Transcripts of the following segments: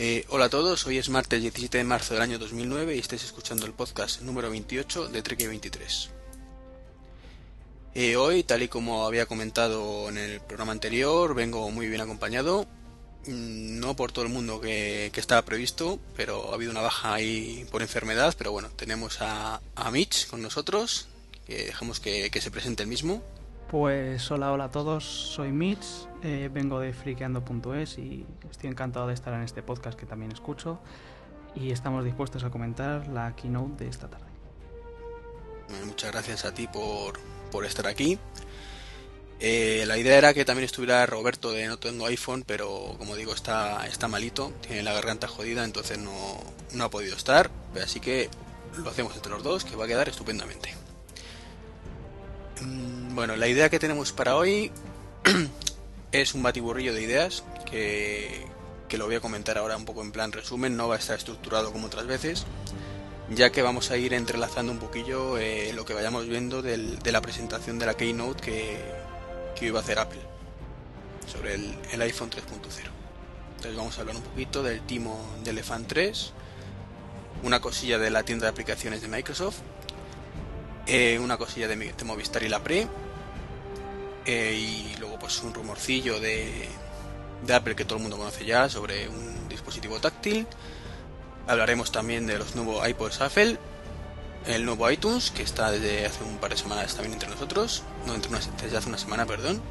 Eh, hola a todos, hoy es martes 17 de marzo del año 2009 y estáis escuchando el podcast número 28 de Trek 23. Eh, hoy, tal y como había comentado en el programa anterior, vengo muy bien acompañado. Mm, no por todo el mundo que, estaba previsto, pero ha habido una baja ahí por enfermedad. Pero bueno, tenemos a, Mitch con nosotros, que dejamos que, se presente el mismo. Pues hola, hola a todos, soy Mitch, eh, vengo de friqueando.es y estoy encantado de estar en este podcast que también escucho y estamos dispuestos a comentar la keynote de esta tarde. muchas gracias a ti por, por estar aquí. Eh, la idea era que también estuviera Roberto de No Tengo iPhone, pero como digo, está, está malito, tiene la garganta jodida, entonces no, no ha podido estar. Así que lo hacemos entre los dos, que va a quedar estupendamente. Mm, bueno, la idea que tenemos para hoy es un batiburrillo de ideas que, que lo voy a comentar ahora un poco en plan resumen, no va a estar estructurado como otras veces ya que vamos a ir entrelazando un poquillo eh, lo que vayamos viendo de la presentación de la Keynote que, que iba a hacer Apple sobre el, iPhone 3.0. Entonces vamos a hablar un poquito del timo de Elephant 3, una cosilla de la tienda de aplicaciones de Microsoft, eh, una cosilla de, Movistar y la Pre, eh, y luego pues un rumorcillo de, de Apple que todo el mundo conoce ya sobre un dispositivo táctil Hablaremos también de los nuevos iPods Apple, el nuevo iTunes, que está desde hace un par de semanas también entre nosotros, no entre desde hace una semana, perdón.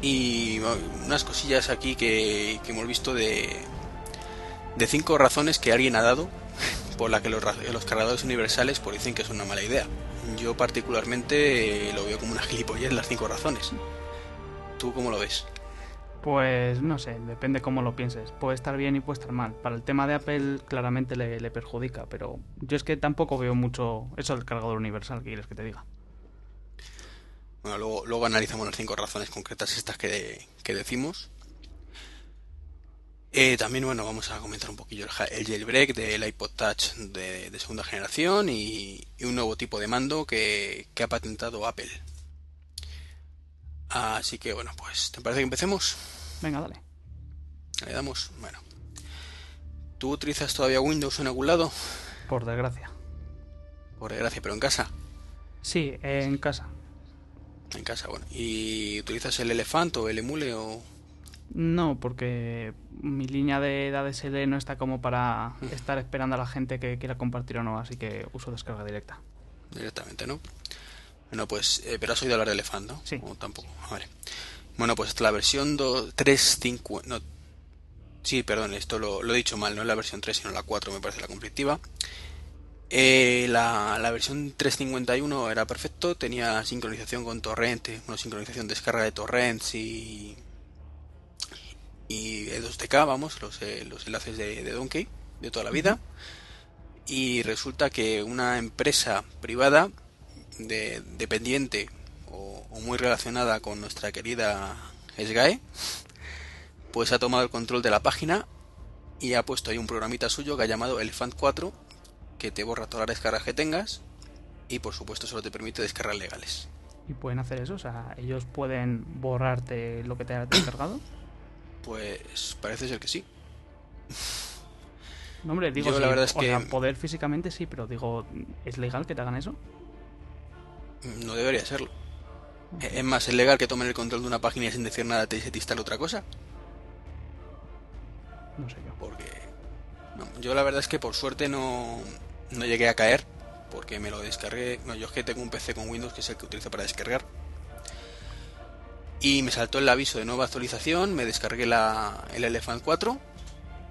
Y unas cosillas aquí que, hemos visto de, de cinco razones que alguien ha dado por la que los, los cargadores universales pues dicen que es una mala idea. Yo particularmente lo veo como una gilipollez las cinco razones. ¿Tú cómo lo ves? Pues no sé, depende cómo lo pienses. Puede estar bien y puede estar mal. Para el tema de Apple claramente le, perjudica, pero yo es que tampoco veo mucho eso del cargador universal, que quieres que te diga? Bueno, luego, analizamos las cinco razones concretas estas que, decimos. Eh, también, bueno, vamos a comentar un poquillo el, jailbreak del iPod Touch de, segunda generación y, un nuevo tipo de mando que ha patentado Apple. Así que bueno, pues ¿te parece que empecemos? Venga, dale. Le damos, bueno. ¿Tú utilizas todavía Windows en algún lado? Por desgracia. Por desgracia, pero en casa. Sí, en casa. En casa, bueno. ¿Y utilizas el Elephant o el Emule o...? No, porque mi línea de ADSL no está como para estar esperando a la gente que quiera compartir o no, así que uso descarga directa. Directamente, ¿no? Bueno, pues, eh, pero has oído hablar de Elephant, ¿no? Sí. O tampoco. Vale. Bueno, pues la versión 3.5... No, sí, perdón, esto lo, he dicho mal, no es la versión 3, sino la 4, me parece la conflictiva. Eh, la, la, versión 351 era perfecto, tenía sincronización con torrente, una sincronización descarga de torrents y y 2DK, vamos, los, eh, los enlaces de, de, Donkey de toda la vida. Y resulta que una empresa privada de, dependiente o, muy relacionada con nuestra querida SGAE, pues ha tomado el control de la página y ha puesto ahí un programita suyo que ha llamado Elephant 4 que te borra todas las descargas que tengas y por supuesto solo te permite descargas legales. ¿Y pueden hacer eso? O sea, ¿ellos pueden borrarte lo que te hayas descargado? Pues parece ser que sí. No, hombre, digo, la verdad es que... poder físicamente sí, pero digo, ¿es legal que te hagan eso? No debería serlo. Es más, ¿es legal que tomen el control de una página y sin decir nada te, te instale otra cosa? No sé yo. Porque. yo la verdad es que por suerte no, no llegué a caer. Porque me lo descargué. No, yo es que tengo un PC con Windows que es el que utilizo para descargar. Y me saltó el aviso de nueva actualización. Me descargué la, el Elephant 4.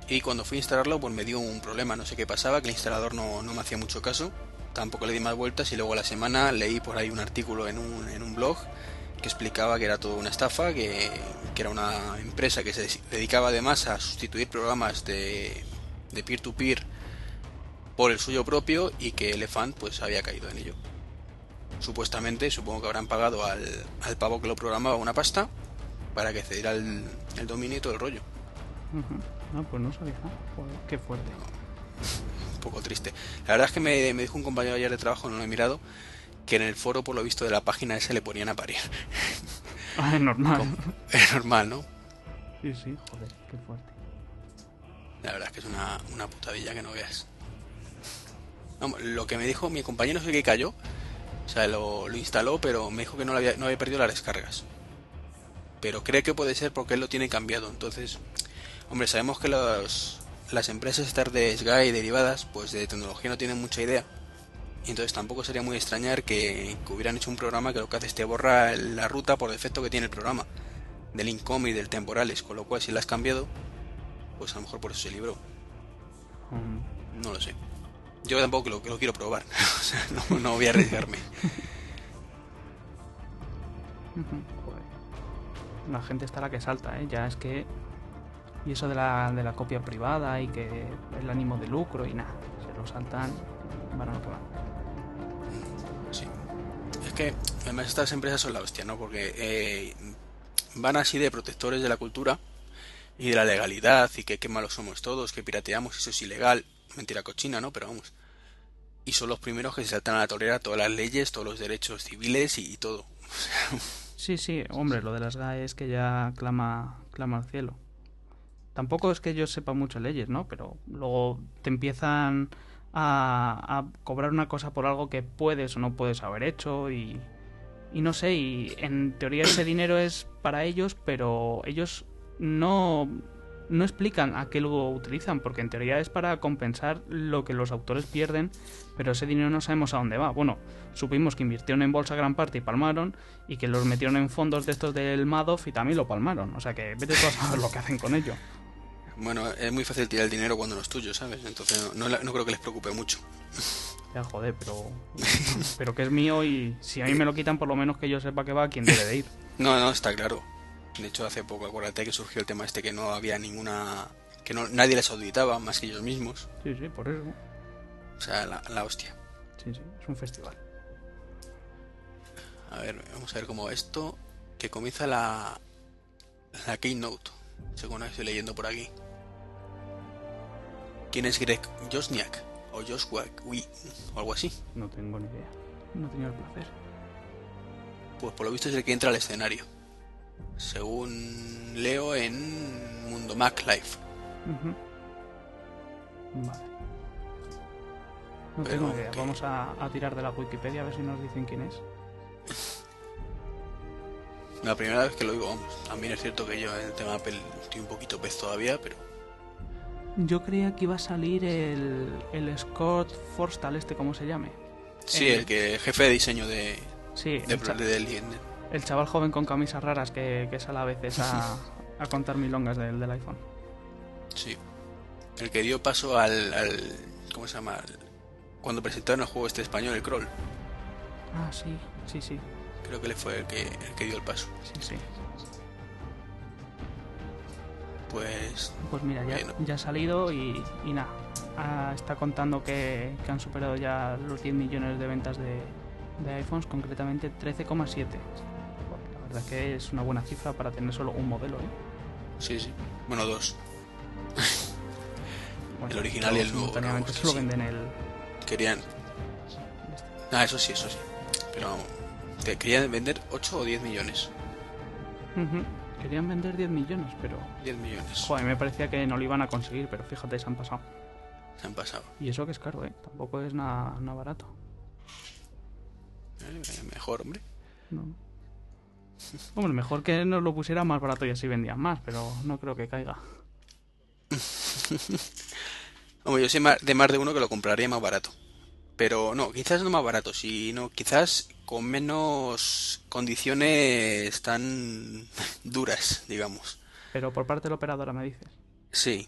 Y cuando fui a instalarlo, pues me dio un problema. No sé qué pasaba, que el instalador no, no me hacía mucho caso tampoco le di más vueltas y luego la semana leí por ahí un artículo en un, en un blog que explicaba que era toda una estafa, que, era una empresa que se dedicaba además a sustituir programas de, de peer-to-peer por el suyo propio y que Elephant pues había caído en ello. Supuestamente, supongo que habrán pagado al, al pavo que lo programaba una pasta para que cediera el, el dominio y todo el rollo. No, pues no sabía. qué fuerte poco triste. La verdad es que me, dijo un compañero ayer de trabajo, no lo he mirado, que en el foro, por lo visto, de la página ese le ponían a parir. Ah, es normal. Es normal, ¿no? Sí, sí, joder, qué fuerte. La verdad es que es una, una putadilla que no veas. Lo que me dijo mi compañero es que cayó. O sea, lo, lo instaló, pero me dijo que no, lo había, no había perdido las descargas. Pero cree que puede ser porque él lo tiene cambiado. Entonces, hombre, sabemos que los, las empresas estas de SGAE y derivadas, pues de tecnología no tienen mucha idea. Y entonces tampoco sería muy extrañar que, que hubieran hecho un programa que lo que hace es te borra la ruta por defecto que tiene el programa. Del income y del temporales. Con lo cual, si la has cambiado, pues a lo mejor por eso se libró. No lo sé. Yo tampoco lo, lo quiero probar. o sea, no, no voy a arriesgarme. La gente está la que salta, ¿eh? Ya es que... Y eso de la, de la copia privada y que el ánimo de lucro y nada. Se lo saltan, van a lo que van. Sí. Es que además estas empresas son la hostia, ¿no? Porque eh, van así de protectores de la cultura y de la legalidad y que qué malos somos todos, que pirateamos, eso es ilegal. Mentira cochina, ¿no? Pero vamos. Y son los primeros que se saltan a la torera todas las leyes, todos los derechos civiles y, todo. Sí, sí, hombre, lo de las GAE es que ya clama, clama al cielo. Tampoco es que yo sepa mucho leyes, ¿no? Pero luego te empiezan a, a cobrar una cosa por algo que puedes o no puedes haber hecho y, y no sé, y en teoría ese dinero es para ellos, pero ellos no, no explican a qué lo utilizan, porque en teoría es para compensar lo que los autores pierden, pero ese dinero no sabemos a dónde va. Bueno, supimos que invirtieron en bolsa gran parte y palmaron, y que los metieron en fondos de estos del Madoff y también lo palmaron. O sea que vete tú a saber lo que hacen con ello. Bueno, es muy fácil tirar el dinero cuando no es tuyo, ¿sabes? Entonces no, no- no creo que les preocupe mucho. Ya, joder, pero, pero que es mío y si a mí me lo quitan, por lo menos que yo sepa que va a quien debe de ir. No, no, está claro. De hecho, hace poco, acuérdate que surgió el tema este que no había ninguna... que no, nadie les auditaba más que ellos mismos. Sí, sí, por eso. O sea, la, la hostia. Sí, sí, es un festival. A ver, vamos a ver cómo esto... que comienza la... la Keynote, según estoy leyendo por aquí. ¿Quién es Greg Josniak? O Joshua Wee, o algo así. No tengo ni idea. No tenido el placer. Pues por lo visto es el que entra al escenario. Según leo en Mundo Mac Live. Ujú. Vale. No Pero tengo idea. que- Vamos a, a tirar de la Wikipedia a ver si nos dicen quién es. La primera vez que lo digo, vamos. También es cierto que yo en el tema Apple estoy un poquito pez todavía, pero Yo creía que iba a salir el, el Scott Forstall, este, ¿cómo se llame? sí, Eh, el que jefe de diseño de, Sí, de, de, del- el chaval joven con camisas raras que, que sale a veces a, a contar milongas del, del iPhone. sí, el que dio paso al, al ¿cómo se llama? Al- cuando presentaron el juego este español, el crawl. Ah, sí, sí, sí, Creo que le fue el que, el que dio el paso. sí, sí. Pues Pues mira, ya, Bueno. ya ha salido y, y nada. Ah, está contando que, que han superado ya los 10 millones de ventas de, de iPhones, concretamente 13,7. Verdad que es una buena cifra para tener solo un modelo, ¿eh? sí, sí. Bueno, dos. Bueno, El original y el nuevo, vamos, solo sí. venden el. Querían... Ah, eso sí, eso sí. Pero vamos, te querían vender 8 o 10 millones. Querían vender 10 millones, pero. 10 millones. Joder, me parecía que no lo iban a conseguir, pero fíjate, se han pasado. Se han pasado. Y eso que es caro, ¿eh? Tampoco es nada, nada barato. Eh, mejor, hombre. No. Hombre, mejor que nos lo pusiera más barato y así vendían más, pero no creo que caiga. Hombre, yo sé de más de uno que lo compraría más barato. Pero no, quizás no más barato, sino quizás con menos condiciones tan duras, digamos. Pero por parte de la operadora me dices. Sí.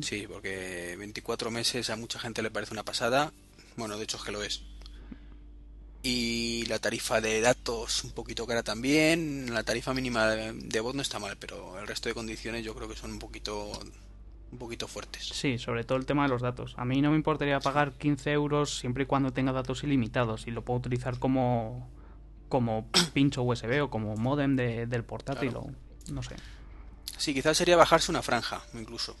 Sí, porque 24 meses a mucha gente le parece una pasada. Bueno, de hecho es que lo es. Y la tarifa de datos un poquito cara también. La tarifa mínima de, voz no está mal, pero el resto de condiciones yo creo que son un poquito un poquito fuertes. Sí, sobre todo el tema de los datos. A mí no me importaría pagar 15 euros siempre y cuando tenga datos ilimitados y lo puedo utilizar como, como pincho USB o como modem de- del portátil Claro. o no sé. Sí, quizás sería bajarse una franja, incluso.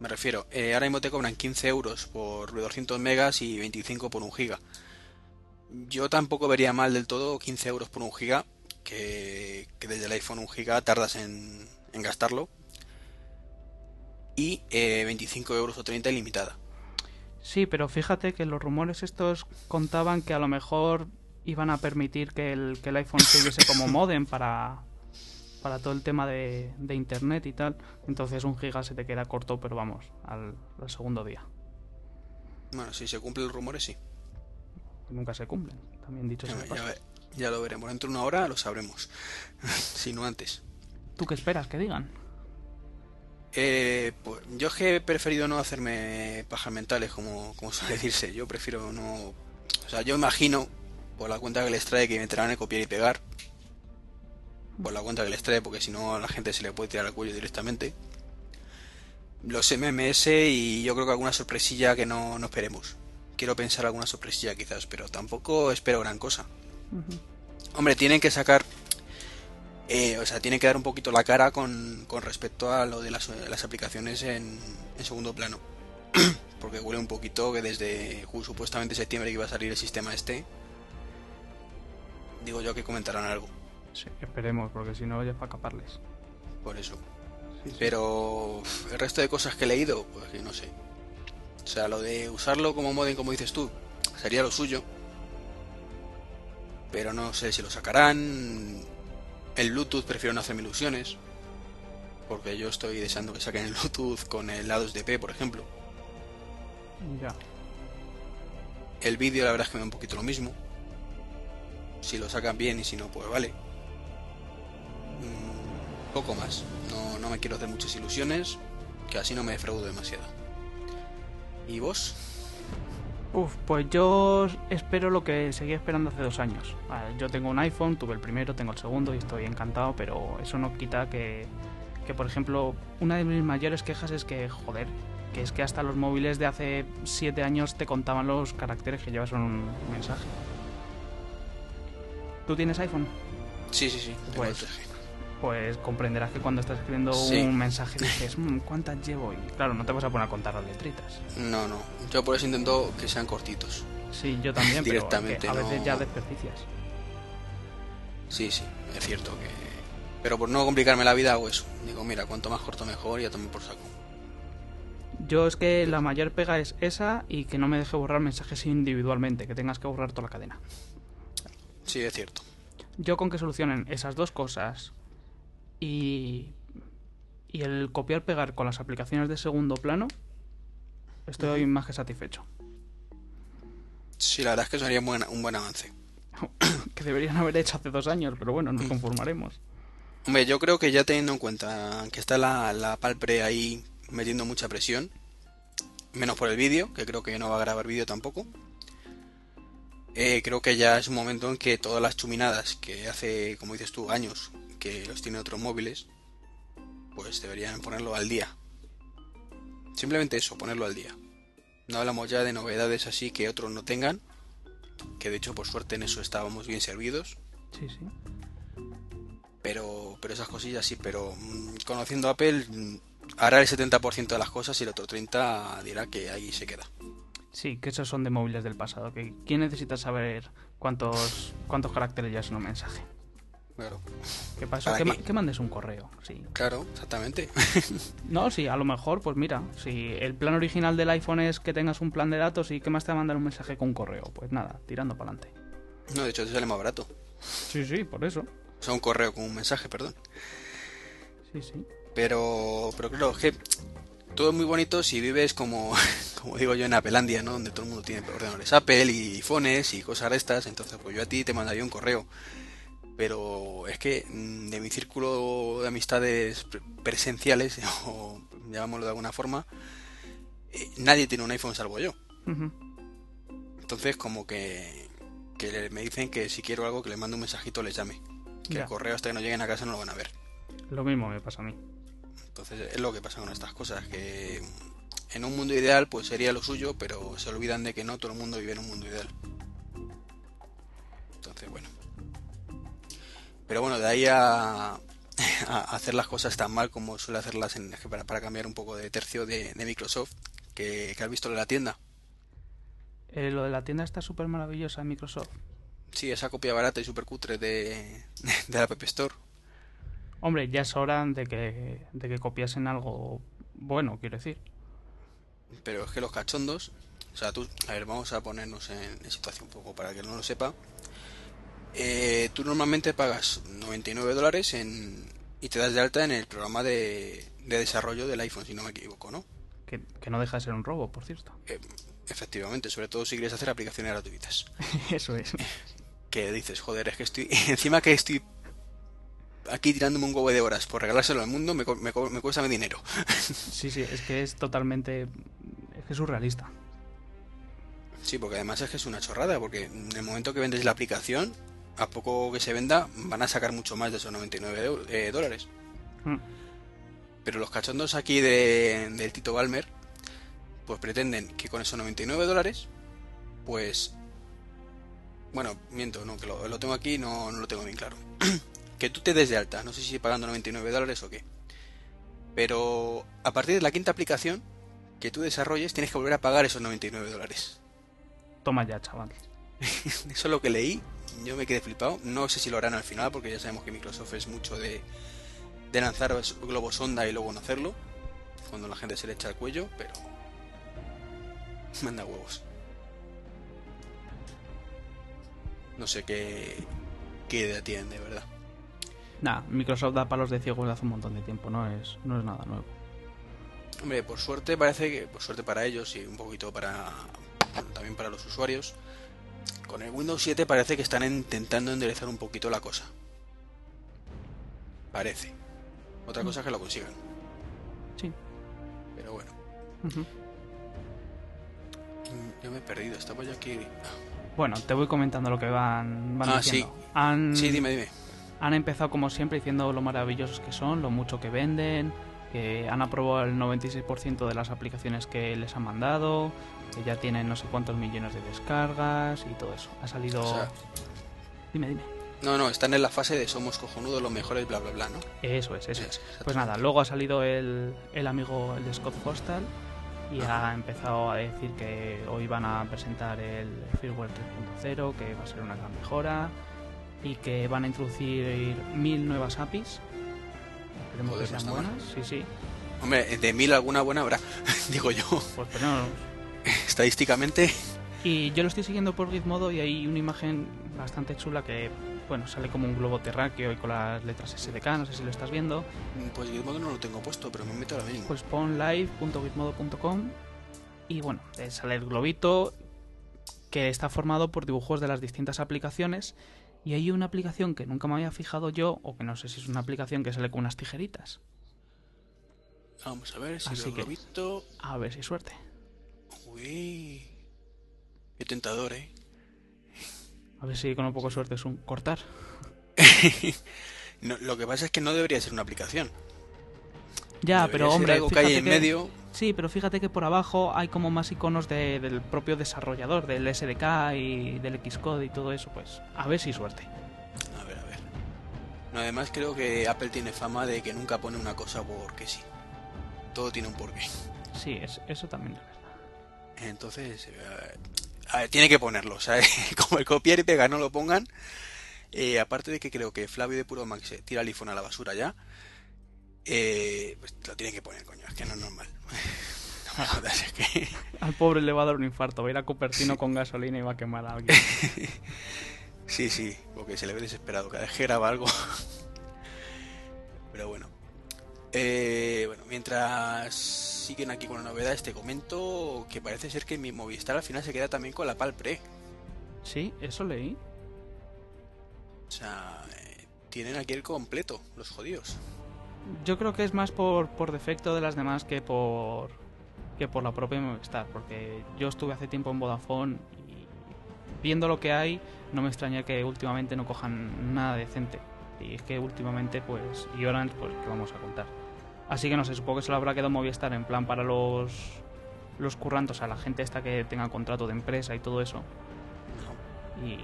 Me refiero, eh, ahora mismo te cobran 15 euros por 200 megas y 25 por un giga. Yo tampoco vería mal del todo 15 euros por un giga, que, que desde el iPhone un giga tardas en, en gastarlo. y eh, 25 euros o 30 ilimitada. Sí, pero fíjate que los rumores estos contaban que a lo mejor iban a permitir que el, que el iPhone sirviese como modem para, para todo el tema de, de internet y tal. Entonces un giga se te queda corto, pero vamos, al, al segundo día. Bueno, si se cumplen los rumores, sí. Nunca se cumplen, también dicho Ya, ve- ya lo veremos. Dentro de una hora lo sabremos. si no antes. ¿Tú qué esperas que digan? Eh, pues, yo es que he preferido no hacerme pajas mentales, como, como suele decirse. Yo prefiero no. O sea, yo imagino, por la cuenta que les trae, que meterán en copiar y pegar. Por la cuenta que les trae, porque si no a la gente se le puede tirar al cuello directamente. Los MMS y yo creo que alguna sorpresilla que no, no esperemos. Quiero pensar alguna sorpresilla quizás, pero tampoco espero gran cosa. Hombre, tienen que sacar. eh, o sea, tienen que dar un poquito la cara con, con respecto a lo de las, las aplicaciones en, en segundo plano. Porque huele un poquito que desde supuestamente septiembre que iba a salir el sistema este. Digo yo que comentarán algo. Sí, esperemos, porque si no ya es para caparles. Por eso. Pero el resto de cosas que he leído, pues que no sé. O sea, lo de usarlo como modem, como dices tú, sería lo suyo. Pero no sé si lo sacarán. El Bluetooth prefiero no hacerme ilusiones. Porque yo estoy deseando que saquen el Bluetooth con el A2DP, por ejemplo. Ya. El vídeo, la verdad es que me da un poquito lo mismo. Si lo sacan bien y si no, pues vale. Mm, poco más. No, no me quiero hacer muchas ilusiones. Que así no me defraudo demasiado. ¿Y vos? Uf, pues yo espero lo que seguía esperando hace dos años. Vale, yo tengo un iPhone, tuve el primero, tengo el segundo y estoy encantado, pero eso no quita que, que, por ejemplo, una de mis mayores quejas es que, joder, que es que hasta los móviles de hace siete años te contaban los caracteres que llevas en un mensaje. ¿Tú tienes iPhone? Sí, sí, sí. Pues, el 3G. Pues comprenderás que cuando estás escribiendo Sí. un mensaje dices, "Mm, ¿cuántas llevo? Y claro, no te vas a poner a contar las letritas. No, no. Yo por eso intento que sean cortitos. Sí, yo también, pero Directamente, que a veces no- ya desperdicias. Sí, sí. Es cierto que... Pero por no complicarme la vida hago eso. Digo, mira, cuanto más corto mejor y a tomar por saco. Yo es que la mayor pega es esa y que no me deje borrar mensajes individualmente, que tengas que borrar toda la cadena. Sí, es cierto. Yo con que solucionen esas dos cosas y, y el copiar pegar con las aplicaciones de segundo plano, estoy más que satisfecho. Sí, la verdad es que sería un buen, un buen avance. que deberían haber hecho hace dos años, pero bueno, nos conformaremos. Hombre, yo creo que ya teniendo en cuenta que está la, la Palpre ahí metiendo mucha presión, menos por el vídeo, que creo que no va a grabar vídeo tampoco, eh, creo que ya es un momento en que todas las chuminadas que hace, como dices tú, años que los tiene otros móviles, pues deberían ponerlo al día. Simplemente eso, ponerlo al día. No hablamos ya de novedades así que otros no tengan, que de hecho por suerte en eso estábamos bien servidos. Sí, sí. Pero, pero esas cosillas sí, pero mm, conociendo a Apple mm, hará el 70% de las cosas y el otro 30% dirá que ahí se queda. Sí, que esos son de móviles del pasado. Que ¿Quién necesita saber cuántos cuántos caracteres ya es un mensaje? Claro, ¿Qué pasó? ¿Para Que, qué? ma- que mandes un correo, sí. claro, exactamente. No, sí, a lo mejor, pues mira, si el plan original del iPhone es que tengas un plan de datos y que más te va a mandar un mensaje con un correo, pues nada, tirando para adelante. no, de hecho te sale más barato. Sí, sí, por eso. O sea, un correo con un mensaje, perdón. Sí, sí. Pero, pero claro, es que todo es muy bonito si vives como, como digo yo en Appelandia, ¿no? Donde todo el mundo tiene ordenadores Apple y iPhones y cosas de estas. Entonces, pues yo a ti te mandaría un correo. Pero es que mm, de mi círculo de amistades pre- presenciales, o llamámoslo de alguna forma, eh, nadie tiene un iPhone salvo yo. Entonces, como que, que me dicen que si quiero algo, que les mando un mensajito, les llame. Que Ya. el correo hasta que no lleguen a casa no lo van a ver. Lo mismo me pasa a mí. Entonces es lo que pasa con estas cosas, que en un mundo ideal pues sería lo suyo, pero se olvidan de que no todo el mundo vive en un mundo ideal. Pero bueno, de ahí a, a hacer las cosas tan mal como suele hacerlas en, para, para cambiar un poco de tercio de, de Microsoft, que, que has visto en la tienda. Eh, lo de la tienda está súper maravillosa en Microsoft. Sí, esa copia barata y super cutre de, de la App Store. Hombre, ya es hora de que, de que copiasen algo bueno, quiero decir. Pero es que los cachondos, o sea, tú, a ver, vamos a ponernos en, situación un poco para que no lo sepa. Eh, tú normalmente pagas 99 dólares en, y te das de alta en el programa de, desarrollo del iPhone, si no me equivoco, ¿no? Que, no deja de ser un robo, por cierto. Eh, efectivamente, sobre todo si quieres hacer aplicaciones gratuitas. Eso es. Que dices, joder, es que estoy. Encima que estoy aquí tirándome un huevo de horas por regalárselo al mundo, me, me, me cuesta mi dinero. Sí, sí, es que es totalmente. Es que es surrealista. Sí, porque además es que es una chorrada, porque en el momento que vendes la aplicación, a poco que se venda, van a sacar mucho más de esos 99 eh, dólares. Mm. Pero los cachondos aquí de, del Tito Balmer, pues pretenden que con esos 99 dólares, pues... Bueno, miento, no, que lo, tengo aquí, no, no lo tengo bien claro. que tú te des de alta, no sé si pagando 99 dólares o qué. Pero a partir de la quinta aplicación que tú desarrolles, tienes que volver a pagar esos 99 dólares. Toma ya, chaval. Eso es lo que leí yo me quedé flipado. No sé si lo harán al final, porque ya sabemos que Microsoft es mucho de, de lanzar globos sonda y luego no hacerlo. Cuando la gente se le echa el cuello, pero. Manda huevos. No sé qué, qué idea tienen de verdad. Nah, Microsoft da palos de ciegos de hace un montón de tiempo, no es, no es nada nuevo. Hombre, por suerte parece que, por suerte para ellos y un poquito para también para los usuarios, con el Windows 7 parece que están intentando enderezar un poquito la cosa. Parece. Otra cosa es que lo consigan. Sí. Pero bueno. Mm, yo me he perdido, estaba ya aquí. Bueno, te voy comentando lo que van, van ah, diciendo. Sí. Han, sí, dime, dime. Han empezado como siempre diciendo lo maravillosos que son, lo mucho que venden, que han aprobado el 96% de las aplicaciones que les han mandado, que ya tienen no sé cuántos millones de descargas y todo eso. Ha salido... Dime, dime. No, no, están en la fase de somos cojonudos, los mejores, bla, bla, bla, ¿no? Eso es, eso es. Pues nada, luego ha salido el, el amigo, el de Scott Hostal, y ha empezado a decir que hoy van a presentar el firmware 3.0, que va a ser una gran mejora, y que van a introducir mil nuevas APIs. Esperemos que sean buenas, sí, sí. Hombre, de mil alguna buena habrá, digo yo. Pues pero estadísticamente. Y yo lo estoy siguiendo por Gizmodo y hay una imagen bastante chula que, bueno, sale como un globo terráqueo y con las letras SDK, no sé si lo estás viendo. Pues Gizmodo no lo tengo puesto, pero me meto ahora mismo. Pues pon live.gizmodo.com y bueno, sale el globito que está formado por dibujos de las distintas aplicaciones y hay una aplicación que nunca me había fijado yo, o que no sé si es una aplicación que sale con unas tijeritas. Vamos a ver si lo globito... A ver si suerte. Uy, qué tentador, ¿eh? A ver si con un poco de suerte es un cortar. lo que pasa es que no debería ser una aplicación. Ya, pero hombre, algo que hay en medio. Sí, pero fíjate que por abajo hay como más iconos del propio desarrollador, del SDK y del Xcode y todo eso, pues a ver si suerte. A ver, a ver. No, además creo que Apple tiene fama de que nunca pone una cosa porque sí. Todo tiene un porqué. Sí, eso también es Entonces, eh, tiene que ponerlo, ¿sabes? Como el copiar y pegar no lo pongan. Eh, aparte de que creo que Flavio de Puro Max se tira el iPhone a la basura ya, eh, pues lo tiene que poner, coño, es que no es normal. Al pobre le va a dar un infarto, va a ir a Cupertino con gasolina y va a quemar a alguien. sí, sí, porque se le ve desesperado cada vez que graba algo. Pero bueno. Eh, bueno, mientras siguen aquí con la novedad, te comento que parece ser que mi Movistar al final se queda también con la Palpre. Sí, eso leí. O sea, eh, tienen aquí el completo, los jodidos. Yo creo que es más por, por defecto de las demás que por que por la propia Movistar, porque yo estuve hace tiempo en Vodafone y viendo lo que hay, no me extraña que últimamente no cojan nada decente. Y es que últimamente, pues, y Orange, pues, ¿qué vamos a contar? Así que no sé, supongo que se lo habrá quedado Movistar en plan para los, los currantos, a la gente esta que tenga contrato de empresa y todo eso. No. Y...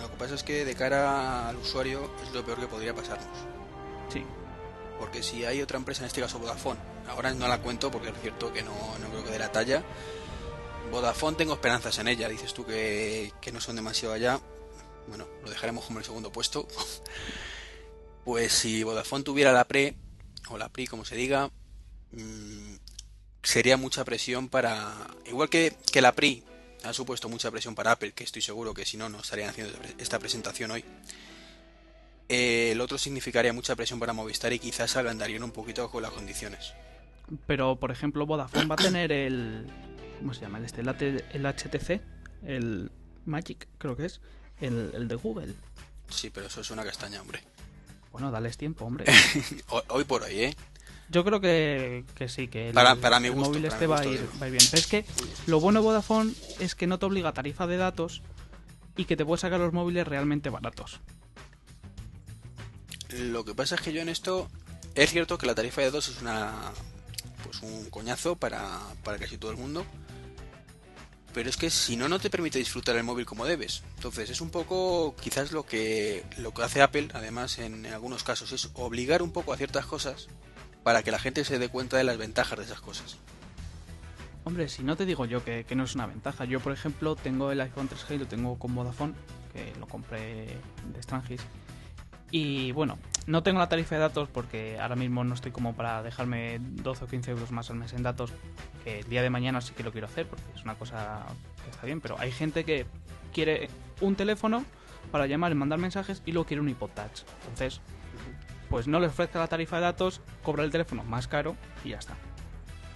Lo que pasa es que de cara al usuario es lo peor que podría pasarnos. Sí. Porque si hay otra empresa, en este caso Vodafone, ahora no la cuento porque es cierto que no, no creo que de la talla. Vodafone tengo esperanzas en ella, dices tú que, que no son demasiado allá. Bueno, lo dejaremos como el segundo puesto. pues si Vodafone tuviera la pre, o la PRI como se diga, mm, sería mucha presión para... Igual que, que la PRI ha supuesto mucha presión para Apple, que estoy seguro que si no, no estarían haciendo esta presentación hoy. Eh, el otro significaría mucha presión para Movistar y quizás agrandarían un poquito con las condiciones. Pero, por ejemplo, Vodafone va a tener el... ¿Cómo se llama? Este, el, HTC, el Magic, creo que es, el, el de Google. Sí, pero eso es una castaña, hombre. Bueno, dales tiempo, hombre. hoy por hoy, ¿eh? Yo creo que, sí, que el, para, para mi móvil este va, a ir, va, bien. Pero es que lo bueno de Vodafone es que no te obliga a tarifa de datos y que te puedes sacar los móviles realmente baratos. Lo que pasa es que yo en esto es cierto que la tarifa de datos es una pues un coñazo para, para casi todo el mundo. Pero es que si no, no te permite disfrutar el móvil como debes. Entonces es un poco quizás lo que, lo que hace Apple, además en algunos casos, es obligar un poco a ciertas cosas para que la gente se dé cuenta de las ventajas de esas cosas. Hombre, si no te digo yo que, no es una ventaja. Yo, por ejemplo, tengo el iPhone 3G y lo tengo con Vodafone, que lo compré de Strangis. Y bueno, no tengo la tarifa de datos porque ahora mismo no estoy como para dejarme 12 o 15 euros más al mes en datos, que el día de mañana sí que lo quiero hacer porque es una cosa que está bien, pero hay gente que quiere un teléfono para llamar y mandar mensajes y luego quiere un iPod Touch. Entonces, pues no le ofrezca la tarifa de datos, cobra el teléfono más caro y ya está.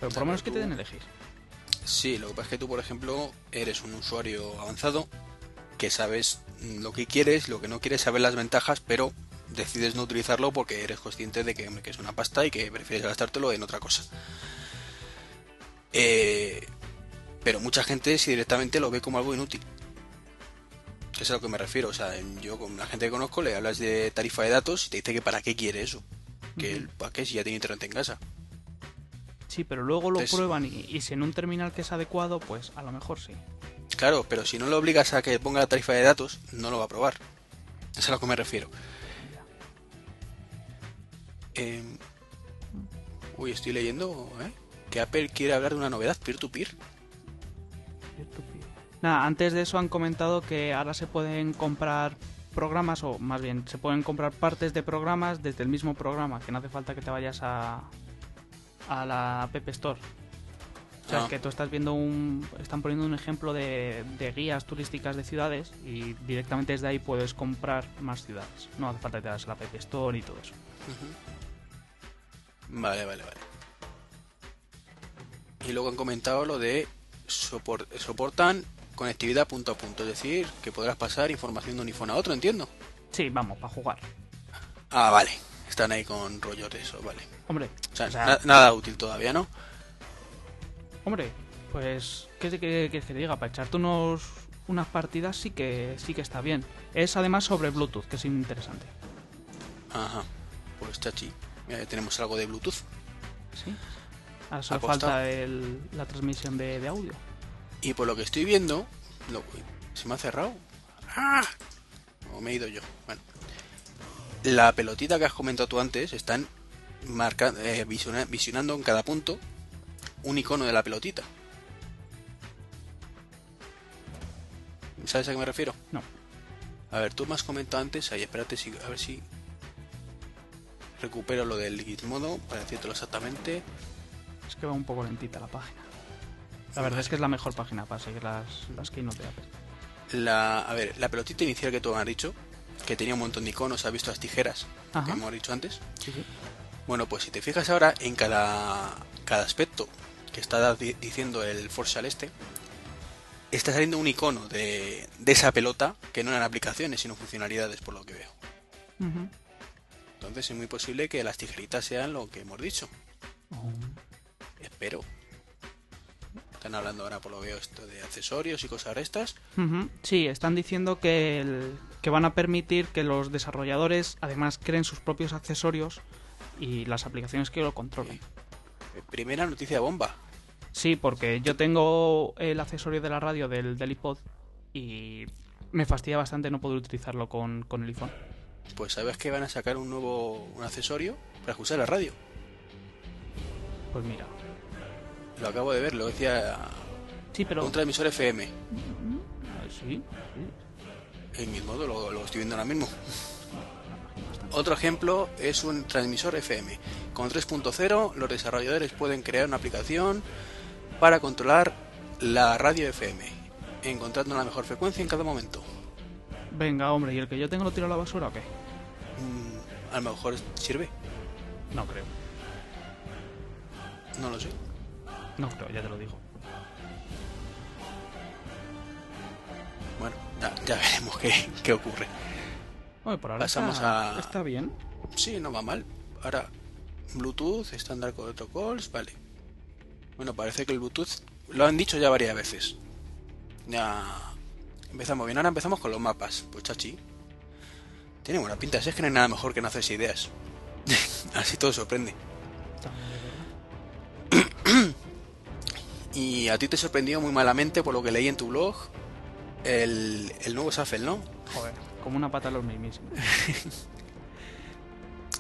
Pero por lo menos que te den elegir. Sí, lo que pasa es que tú, por ejemplo, eres un usuario avanzado que sabes lo que quieres, lo que no quieres, saber las ventajas, pero decides no utilizarlo porque eres consciente de que, es una pasta y que prefieres gastártelo en otra cosa. Eh, pero mucha gente si directamente lo ve como algo inútil. Eso es a lo que me refiero. O sea, yo con la gente que conozco le hablas de tarifa de datos y te dice que para qué quiere eso. Que el para qué si ya tiene internet en casa. Sí, pero luego lo prueban y, si en un terminal que es adecuado, pues a lo mejor sí. Claro, pero si no le obligas a que ponga la tarifa de datos, no lo va a probar. Eso es a lo que me refiero. Em, uy, estoy leyendo ¿eh? que Apple quiere hablar de una novedad peer-to-peer. peer peer Nada, antes de eso han comentado que ahora se pueden comprar programas, o más bien, se pueden comprar partes de programas desde el mismo programa, que no hace falta que te vayas a, a la App Store. O sea, ah. que tú estás viendo un. Están poniendo un ejemplo de, guías turísticas de ciudades y directamente desde ahí puedes comprar más ciudades. No hace falta que te vayas a la App Store y todo eso. Vale, vale, vale. Y luego han comentado lo de soportan conectividad punto a punto, es decir, que podrás pasar información de un iPhone a otro, entiendo. Sí, vamos, para jugar. Ah, vale. Están ahí con rollos de eso, vale. Hombre, o sea, nada útil todavía, ¿no? Hombre, pues, ¿qué quieres que te diga? Para echarte unos, unas partidas sí que, sí que está bien. Es además sobre Bluetooth, que es interesante. Ajá, pues chachi. tenemos algo de Bluetooth. Sí. Ahora solo falta el, la transmisión de audio. Y por lo que estoy viendo, se me ha cerrado. ¡Ah! O me he ido yo. Bueno. La pelotita que has comentado tú antes están marca, eh, visionando en cada punto un icono de la pelotita. ¿Sabes a qué me refiero? No. A ver, tú me has comentado antes, ahí espérate si, a ver si recupero lo del Gizmodo para decírtelo exactamente. Es que va un poco lentita la página. La verdad es que es la mejor página para seguir las, las keynote de Apple. La, a ver, la pelotita inicial que tú has dicho, que tenía un montón de iconos, has visto las tijeras, que hemos dicho antes. Sí, sí. Bueno, pues si te fijas ahora en cada, cada aspecto que está diciendo el Force al este, está saliendo un icono de, de, esa pelota que no eran aplicaciones, sino funcionalidades, por lo que veo. Entonces es muy posible que las tijeritas sean lo que hemos dicho. Oh. Espero. Están hablando ahora, por lo veo, esto de accesorios y cosas estas. Sí, están diciendo que, que van a permitir que los desarrolladores además creen sus propios accesorios y las aplicaciones que lo controlen. Eh, primera noticia bomba. Sí, porque yo tengo el accesorio de la radio del, del iPod y me fastidia bastante no poder utilizarlo con, con el iPhone. Pues sabes que van a sacar un nuevo un accesorio para usar la radio. Pues mira, lo acabo de ver, lo decía. Sí, pero. Un transmisor FM. Ah, sí, En mi modo lo, estoy viendo ahora mismo. Otro ejemplo es un transmisor FM. Con 3.0 los desarrolladores pueden crear una aplicación para controlar la radio FM, encontrando la mejor frecuencia en cada momento. Venga, hombre, ¿y el que yo tengo lo tiro a la basura o qué? Mm, a lo mejor sirve, No creo. no lo sé. No creo, ya te lo digo. Bueno, ya, ya veremos qué, qué ocurre. Por ahora Pasamos está, a- está bien. Sí, no va mal. Ahora, Bluetooth, estándar protocols, vale. Bueno, parece que el Bluetooth lo han dicho ya varias veces. Ya empezamos bien. Ahora empezamos con los mapas. Pues chachi. Tiene buena pinta. Si es que no hay nada mejor que no hacerse ideas. Así todo sorprende. Y a ti te sorprendió muy malamente por lo que leí en tu blog el, el nuevo Shuffle, ¿no? Joder, como una pata a los mismísimos.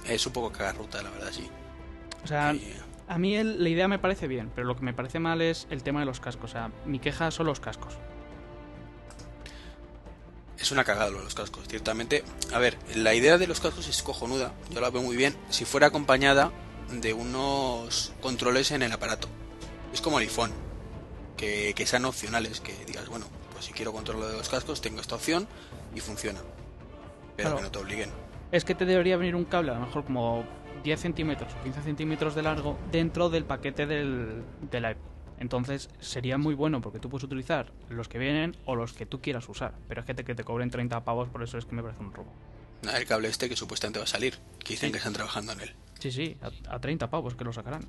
Es un poco cagarruta, la verdad, sí. O sea, a mí el- la idea me parece bien, pero lo que me parece mal es el tema de los cascos. O sea, mi queja son los cascos. Es una cagada lo de los cascos, ciertamente. A ver, la idea de los cascos es cojonuda, yo la veo muy bien, si fuera acompañada de unos controles en el aparato. Es como el iPhone, que, que sean opcionales, que digas, bueno, pues si quiero controlar de los cascos, tengo esta opción y funciona. Pero Claro. que no te obliguen. Es que te debería venir un cable, a lo mejor como 10 centímetros o 15 centímetros de largo, dentro del paquete del, del iPod. Entonces sería muy bueno porque tú puedes utilizar los que vienen o los que tú quieras usar. Pero es que te, que te cobren 30 pavos, por eso es que me parece un robo. Nada, El cable este que supuestamente va a salir, que dicen Sí. que están trabajando en él. Sí, sí, a, a 30 pavos que lo sacarán.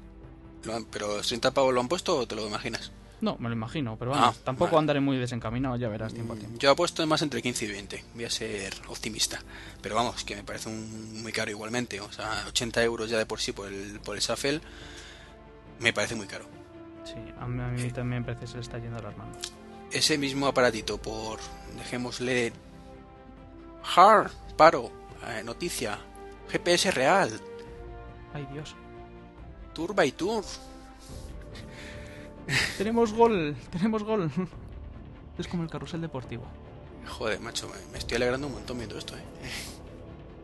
Lo han- ¿Pero 30 pavos lo han puesto o te lo imaginas? No, me lo imagino, pero vamos, Ah, tampoco vale. andaré muy desencaminado, ya verás tiempo a tiempo. Yo apuesto más entre 15 y 20. Voy a ser optimista. Pero vamos, que me parece un- muy caro igualmente. O sea, 80 euros ya de por sí por el, por el Shuffle. Me parece muy caro. Sí, a mí, a mí también parece que se le está yendo las manos. Ese mismo aparatito por, dejémosle, hard, paro, eh, noticia, GPS real, Ay, Dios. tour by tour. Tenemos gol, tenemos gol. Es como el carrusel deportivo. Joder, macho, me, estoy alegrando un montón viendo esto, eh.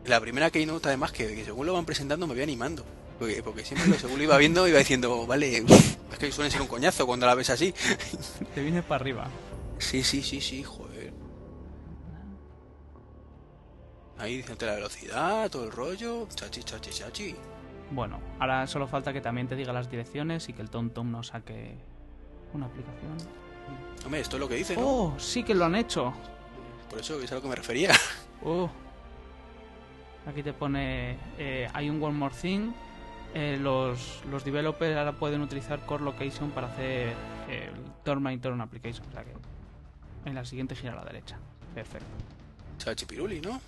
La primera keynote, además, que, que según lo van presentando, me voy animando. Porque, porque siempre lo, según lo iba viendo, iba diciendo, vale, es que suele ser un coñazo cuando la ves así. Te viene para arriba. Sí, sí, sí, sí, joder. Ahí diciéndote la velocidad, todo el rollo, chachi, chachi, chachi. Bueno, ahora solo falta que también te diga las direcciones y que el TomTom nos saque una aplicación. Hombre, esto es lo que dice, ¿no? ¡Oh! Sí que lo han hecho. Por eso es a lo que me refería. ¡Oh! Aquí te pone, eh, hay un One More Thing. eh, los, los developers ahora pueden utilizar Core Location para hacer el Turn by Turn Application. O sea que en la siguiente gira a la derecha. Perfecto. Chachi piruli, ¿no?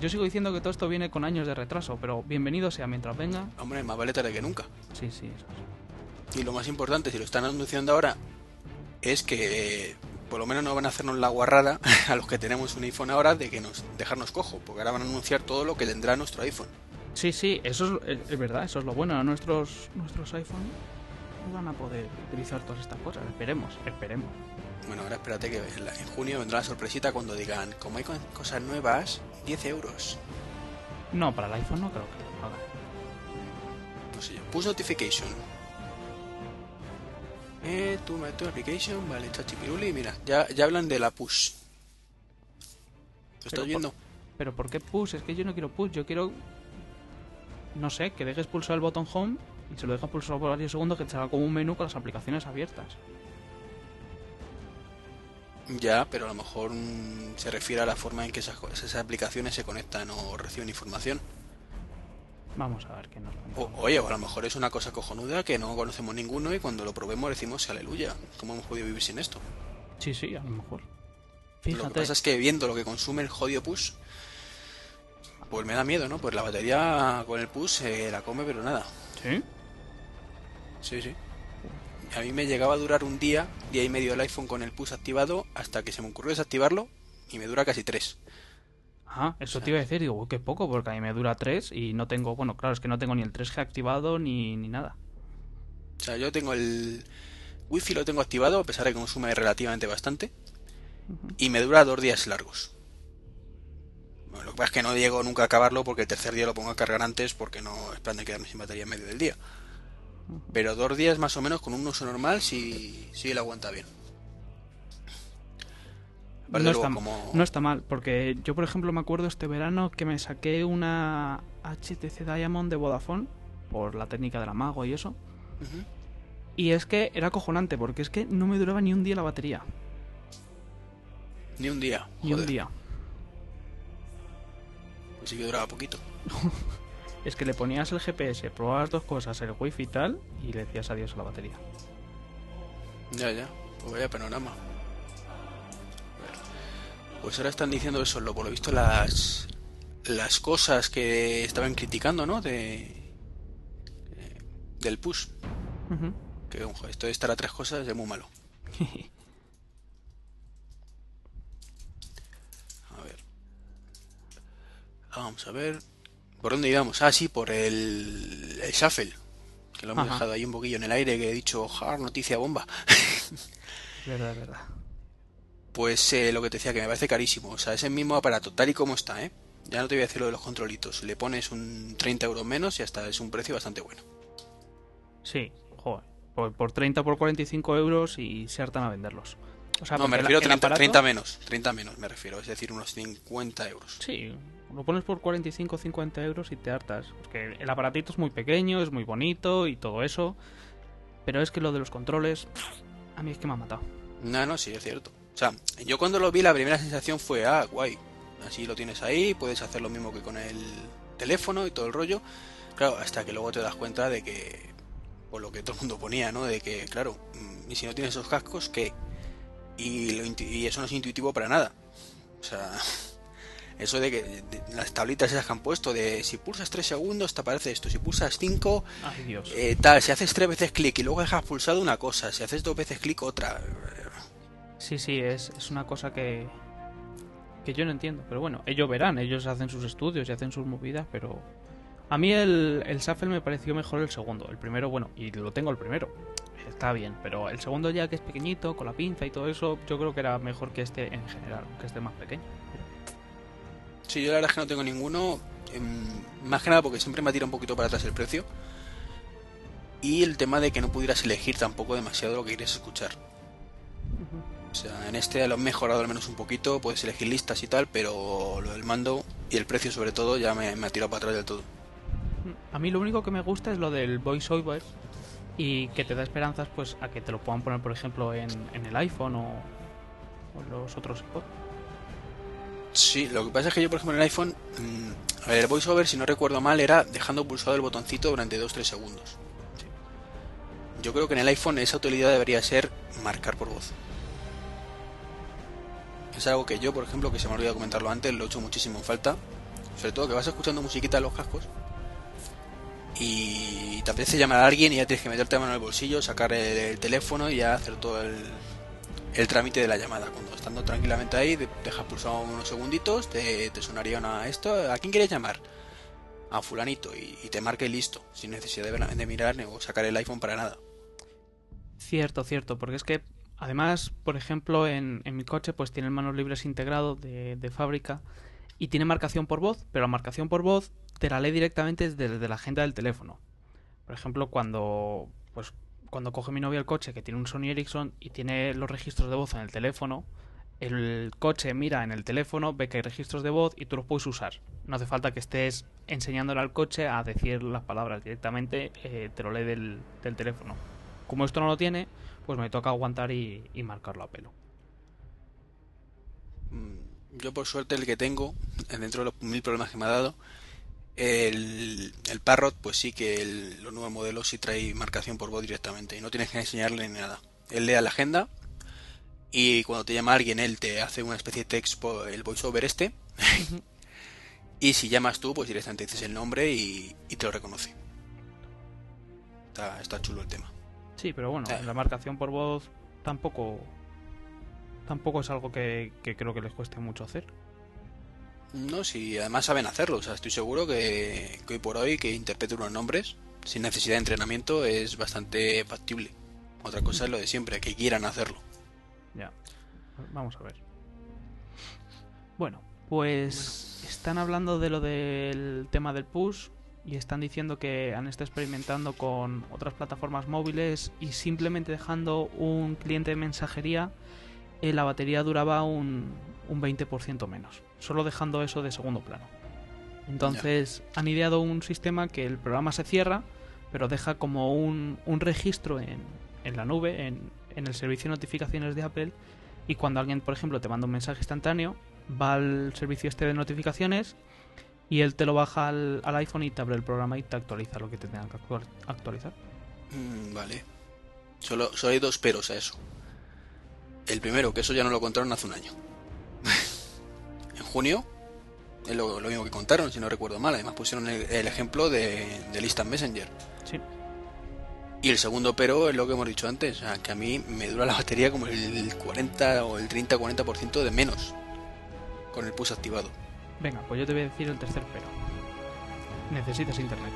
Yo sigo diciendo que todo esto viene con años de retraso, pero bienvenido sea mientras venga. Hombre, más vale tarde que nunca. Sí, sí, eso sí. Y lo más importante, si lo están anunciando ahora, es que eh, por lo menos no van a hacernos la guarrada a los que tenemos un iPhone ahora de que nos dejarnos cojo, porque ahora van a anunciar todo lo que tendrá nuestro iPhone. Sí, sí, eso es, es- es verdad, eso es lo bueno. Nuestros, nuestros iPhone no van a poder utilizar todas estas cosas. Esperemos, esperemos. Bueno, ahora espérate que en, junio vendrá la sorpresita cuando digan, como hay co- cosas nuevas, 10 euros. No, para el iPhone no creo que lo hagan. No sé yo. Push notification. Eh, tu, tu application, vale, chachi piruli, mira, ya, ya hablan de la push. ¿Lo estás viendo? Pero ¿por qué push? Es que yo no quiero push, yo quiero... No sé, que dejes pulsar el botón home y se lo dejas pulsar por varios segundos que te salga como un menú con las aplicaciones abiertas. Ya, pero a lo mejor mm, se refiere a la forma en que esas, esas aplicaciones se conectan o reciben información. Vamos a ver qué nos O, oye, o a lo mejor es una cosa cojonuda que no conocemos ninguno y cuando lo probemos decimos aleluya. ¿Cómo hemos podido vivir sin esto? Sí, sí, a lo mejor. Lo que Fíjate, pasa es que viendo lo que consume el jodido push, pues me da miedo, ¿no? Pues la batería con el push se la come, pero nada. ¿Sí? Sí, sí. A mí me llegaba a durar un día, día y medio el iPhone con el push activado, hasta que se me ocurrió desactivarlo y me dura casi tres. Ah, eso te iba a decir, digo, uy, qué poco, porque a mí me dura 3 y no tengo, bueno, claro, es que no tengo ni el 3G activado ni, ni nada. O sea, yo tengo el wifi lo tengo activado, a pesar de que consume relativamente bastante, y me dura dos días largos. lo que pasa es que no llego nunca a acabarlo porque el tercer día lo pongo a cargar antes porque no es plan de quedarme sin batería en medio del día. Pero dos días más o menos con un uso normal sí, sí lo aguanta bien. No está, no está, mal, porque yo por ejemplo me acuerdo este verano que me saqué una HTC Diamond de Vodafone por la técnica del amago y eso. Y es que era acojonante, porque es que no me duraba ni un día la batería. Ni un día. Ni un día. Pues sí que duraba poquito. es que le ponías el GPS, probabas dos cosas, el wifi y tal, y le decías adiós a la batería. Ya, ya. Pues vaya panorama. Pues ahora están diciendo eso, lo por lo visto las las cosas que estaban criticando, ¿no? De, del push. Que esto de estar a tres cosas es muy malo. a ver. Vamos a ver. ¿Por dónde íbamos? Ah, sí, por el, el shuffle. Que lo hemos dejado ahí un poquillo en el aire, que he dicho, hard noticia bomba. verdad, verdad. Pues eh, lo que te decía, que me parece carísimo. O sea, es el mismo aparato, tal y como está, ¿eh? Ya no te voy a decir lo de los controlitos. Le pones un 30 euros menos y hasta es un precio bastante bueno. Sí, joder. Por, por 30 por 45 euros y se hartan a venderlos. O sea, no, me refiero a 30, menos. 30 menos me refiero. Es decir, unos 50 euros. Sí, lo pones por 45 o 50 euros y te hartas. Porque el aparatito es muy pequeño, es muy bonito y todo eso. Pero es que lo de los controles, a mí es que me ha matado. No, no, sí, es cierto. O sea, yo cuando lo vi la primera sensación fue, ah, guay, Así lo tienes ahí, puedes hacer lo mismo que con el teléfono y todo el rollo. Claro, hasta que luego te das cuenta de que, por lo que todo el mundo ponía, ¿no? De que, claro, mm, y si no tienes esos cascos, ¿qué? Y, y eso no es intuitivo para nada. O sea, eso de que las tablitas esas que han puesto, de si pulsas 3 segundos te aparece esto, si pulsas 5, eh, tal, si haces tres veces clic y luego dejas pulsado una cosa, si haces dos veces clic otra. Sí, sí, es, es una cosa que, que yo no entiendo. Pero bueno, ellos verán, ellos hacen sus estudios y hacen sus movidas, pero... A mí el, el Shuffle me pareció mejor el segundo. El primero, bueno, y lo tengo el primero. Está bien, pero el segundo ya que es pequeñito, con la pinza y todo eso, yo creo que era mejor que este en general, que este más pequeño. Sí, yo la verdad es que no tengo ninguno. Em, más que nada porque siempre me tira un poquito para atrás el precio. Y el tema de que no pudieras elegir tampoco demasiado lo que quieres escuchar. O sea, en este lo han mejorado al menos un poquito, puedes elegir listas y tal, pero lo del mando y el precio sobre todo ya me, ha tirado para atrás del todo. A mí lo único que me gusta es lo del voiceover y que te da esperanzas pues a que te lo puedan poner por ejemplo en, el iPhone o, los otros Sí, lo que pasa es que yo por ejemplo en el iPhone, mm, ver, el voiceover si no recuerdo mal era dejando pulsado el botoncito durante 2-3 segundos. Yo creo que en el iPhone esa utilidad debería ser marcar por voz. Es algo que yo, por ejemplo, que se me olvidó comentarlo antes, lo he hecho muchísimo en falta. Sobre todo que vas escuchando musiquita en los cascos y te apetece llamar a alguien y ya tienes que meterte la mano en el bolsillo, sacar el, teléfono y ya hacer todo el, el, trámite de la llamada. Cuando estando tranquilamente ahí, dejas pulsado unos segunditos, te, sonaría una esto, ¿a quién quieres llamar? A fulanito y, te marque listo, sin necesidad de, de mirar o sacar el iPhone para nada. Cierto, cierto, porque es que Además, por ejemplo, en, mi coche pues tiene manos libres integrado de, fábrica y tiene marcación por voz, pero la marcación por voz te la lee directamente desde, la agenda del teléfono. Por ejemplo, cuando pues cuando coge mi novia el coche que tiene un Sony Ericsson y tiene los registros de voz en el teléfono, el coche mira en el teléfono, ve que hay registros de voz y tú los puedes usar. No hace falta que estés enseñándole al coche a decir las palabras directamente, eh, te lo lee del, teléfono. Como esto no lo tiene, pues me toca aguantar y, marcarlo a pelo. Mm, yo por suerte el que tengo, dentro de los mil problemas que me ha dado, el, el Parrot, pues sí que el, los nuevos modelos sí trae marcación por voz directamente y no tienes que enseñarle ni nada. Él lea la agenda y cuando te llama alguien él te hace una especie de text por el voiceover este y si llamas tú pues directamente dices el nombre y, te lo reconoce. Está, está chulo el tema. Sí, pero bueno, la marcación por voz tampoco tampoco es algo que, creo que les cueste mucho hacer. No, si además saben hacerlo. O sea, estoy seguro que, hoy por hoy que interprete unos nombres sin necesidad de entrenamiento es bastante factible. Otra cosa es lo de siempre, que quieran hacerlo. Ya. Vamos a ver. Bueno, pues están hablando de lo del tema del push y están diciendo que han estado experimentando con otras plataformas móviles y simplemente dejando un cliente de mensajería eh, la batería duraba un, un 20% menos, solo dejando eso de segundo plano. Entonces han ideado un sistema que el programa se cierra, pero deja como un, un registro en, en, la nube, en, en, el servicio de notificaciones de Apple, y cuando alguien, por ejemplo, te manda un mensaje instantáneo, va al servicio este de notificaciones y él te lo baja al, al iPhone y te abre el programa y te actualiza lo que te tengan que actualizar. Mm, vale. Solo, solo hay dos peros a eso. El primero, que eso ya no lo contaron hace un año. Junio, es lo, lo, mismo que contaron, si no recuerdo mal. Además pusieron el, el ejemplo de, de Instant Messenger. Sí. Y el segundo pero es lo que hemos dicho antes, o sea, que a mí me dura la batería como el 40 o el 30-40% de menos con el push activado. Venga, pues yo te voy a decir el tercer pero. Necesitas internet.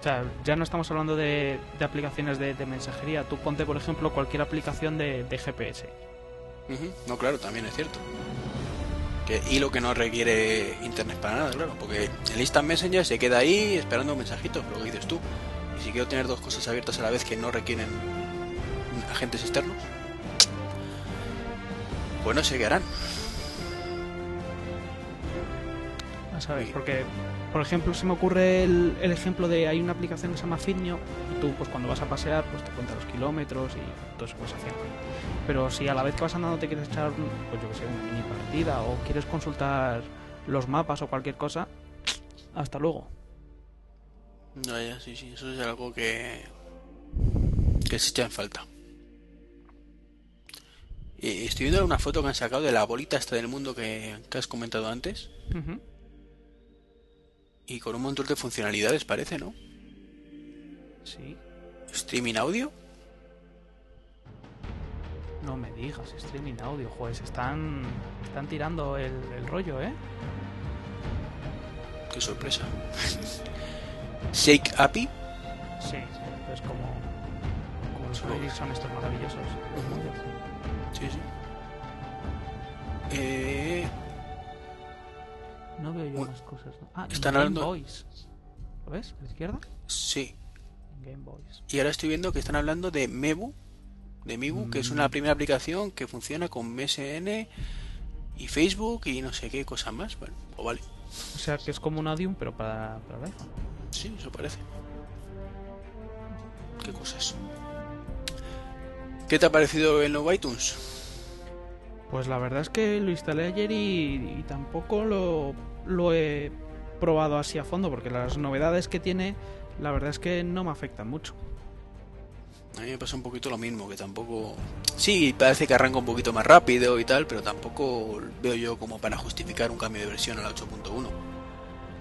O sea, ya no estamos hablando de, de aplicaciones de, de, mensajería. Tú ponte, por ejemplo, cualquier aplicación de, de GPS. Uh -huh. No, claro, también es cierto. Que, y lo que no requiere internet para nada, claro. Porque el Instant Messenger se queda ahí esperando un mensajito, lo que dices tú. Y si quiero tener dos cosas abiertas a la vez que no requieren agentes externos, pues no sé qué harán. Saber, porque, por ejemplo, se me ocurre el, el, ejemplo de hay una aplicación que se llama Fitnio y tú, pues cuando vas a pasear, pues te cuenta los kilómetros y todo eso que vas haciendo. Pero si a la vez que vas andando te quieres echar, pues yo que sé, una mini partida o quieres consultar los mapas o cualquier cosa, hasta luego. No, ya, sí, sí, eso es algo que. que se echa en falta. Y estoy viendo una foto que han sacado de la bolita esta del mundo que, que has comentado antes. Uh -huh. Y con un montón de funcionalidades, parece, ¿no? Sí. ¿Streaming audio? No me digas, streaming audio, joder, se están, están tirando el, el rollo, ¿eh? Qué sorpresa. Shake API. Sí, es como, como los son estos maravillosos. Uh -huh. Sí, sí. Eh... No veo yo más cosas. ¿no? Ah, están Game hablando. Boys. ¿Lo ves? ¿A la izquierda? Sí. Game Boys. Y ahora estoy viendo que están hablando de Mebu. De Mebu, mm. que es una Mm. primera aplicación que funciona con MSN y Facebook y no sé qué cosa más. Bueno, o vale. O sea que es como un Audium, pero para, para el iPhone. Sí, eso parece. ¿Qué cosas? ¿Qué te ha parecido el nuevo iTunes? Pues la verdad es que lo instalé ayer y, y tampoco lo, lo, he probado así a fondo, porque las novedades que tiene, la verdad es que no me afectan mucho. A mí me pasa un poquito lo mismo, que tampoco... Sí, parece que arranca un poquito más rápido y tal, pero tampoco veo yo como para justificar un cambio de versión a la 8.1.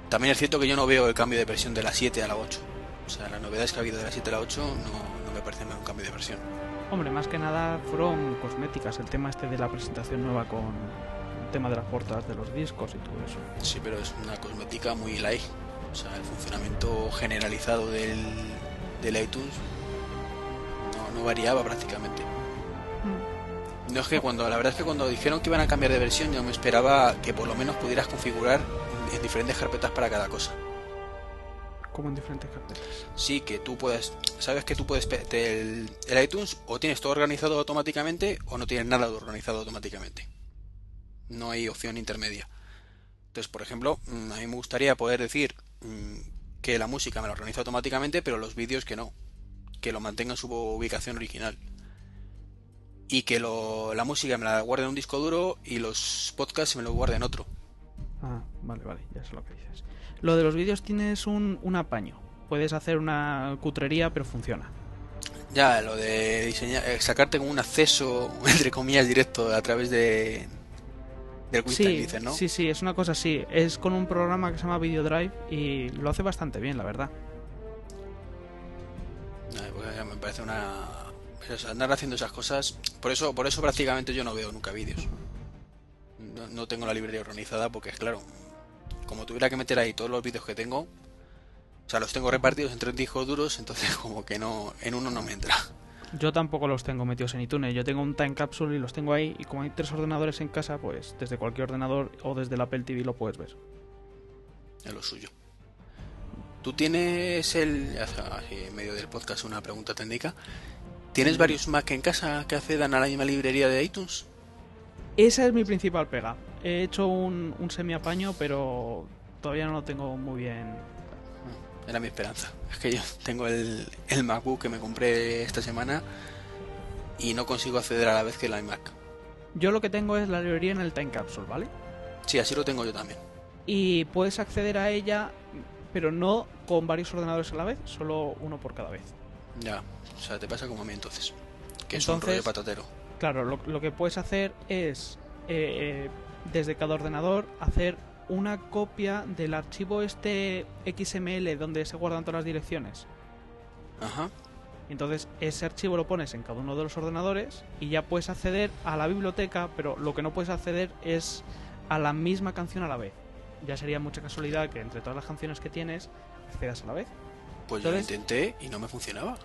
También es cierto que yo no veo el cambio de versión de la 7 a la 8. O sea, las novedades que ha habido de la 7 a la 8 no, no me parecen un cambio de versión. Hombre, más que nada fueron cosméticas. El tema este de la presentación nueva con tema de las portadas de los discos y todo eso. Sí, pero es una cosmética muy light. O sea, el funcionamiento generalizado del, del iTunes no, no variaba prácticamente. Mm. No es que cuando, la verdad es que cuando dijeron que iban a cambiar de versión, yo me esperaba que por lo menos pudieras configurar en diferentes carpetas para cada cosa. Como en diferentes carpetas. Sí, que tú puedes, sabes que tú puedes el, el, iTunes o tienes todo organizado automáticamente o no tienes nada organizado automáticamente. No hay opción intermedia. Entonces, por ejemplo, mm, a mí me gustaría poder decir mm, que la música me la organiza automáticamente, pero los vídeos que no, que lo mantenga en su ubicación original. Y que lo, la música me la guarde en un disco duro y los podcasts me lo guarde en otro. Ah, vale, vale, ya sé lo que dices. Lo de los vídeos tienes un, un apaño. Puedes hacer una cutrería, pero funciona. Ya, lo de diseñar, eh, sacarte como un acceso, entre comillas, directo a través de del sí, dices, ¿no? Sí, sí, es una cosa así. Es con un programa que se llama Video Drive y lo hace bastante bien, la verdad. Pues me parece una andar haciendo esas cosas. Por eso, por eso prácticamente yo no veo nunca vídeos. No, no tengo la librería organizada porque es claro, como tuviera que meter ahí todos los vídeos que tengo, o sea, los tengo repartidos en tres discos duros, entonces como que no, en uno no me entra. Yo tampoco los tengo metidos en iTunes. Yo tengo un Time Capsule y los tengo ahí. Y como hay tres ordenadores en casa, pues desde cualquier ordenador o desde la Apple TV lo puedes ver. Es lo suyo. Tú tienes el. En medio del podcast, una pregunta técnica. ¿Tienes varios Mac en casa que accedan a la misma librería de iTunes? Esa es mi principal pega. He hecho un, un semi-apaño, pero todavía no lo tengo muy bien. Era mi esperanza. Es que yo tengo el, el MacBook que me compré esta semana y no consigo acceder a la vez que el iMac. Yo lo que tengo es la librería en el Time Capsule, ¿vale? Sí, así lo tengo yo también. Y puedes acceder a ella, pero no con varios ordenadores a la vez, solo uno por cada vez. Ya, o sea, te pasa como a mí entonces. Que es un Entonces- rollo patatero. Claro, lo, lo que puedes hacer es, eh, eh, desde cada ordenador, hacer una copia del archivo este XML donde se guardan todas las direcciones. Ajá. Entonces ese archivo lo pones en cada uno de los ordenadores y ya puedes acceder a la biblioteca, pero lo que no puedes acceder es a la misma canción a la vez. Ya sería mucha casualidad que entre todas las canciones que tienes accedas a la vez. Pues yo lo intenté y no me funcionaba.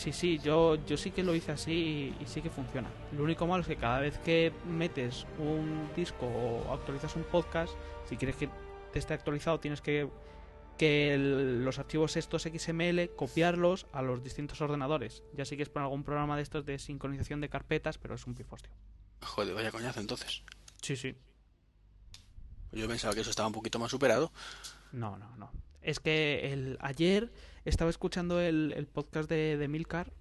Sí, sí, yo, yo sí que lo hice así y, y sí que funciona. Lo único malo es que cada vez que metes un disco o actualizas un podcast, si quieres que te esté actualizado, tienes que que el- los archivos estos XML copiarlos a los distintos ordenadores. Ya sí que es por algún programa de estos de sincronización de carpetas, pero es un pifostio. Joder, vaya coñazo entonces. Sí, sí. Yo pensaba que eso estaba un poquito más superado. No, no, no. Es que el, ayer estaba escuchando el, podcast de, de Milcar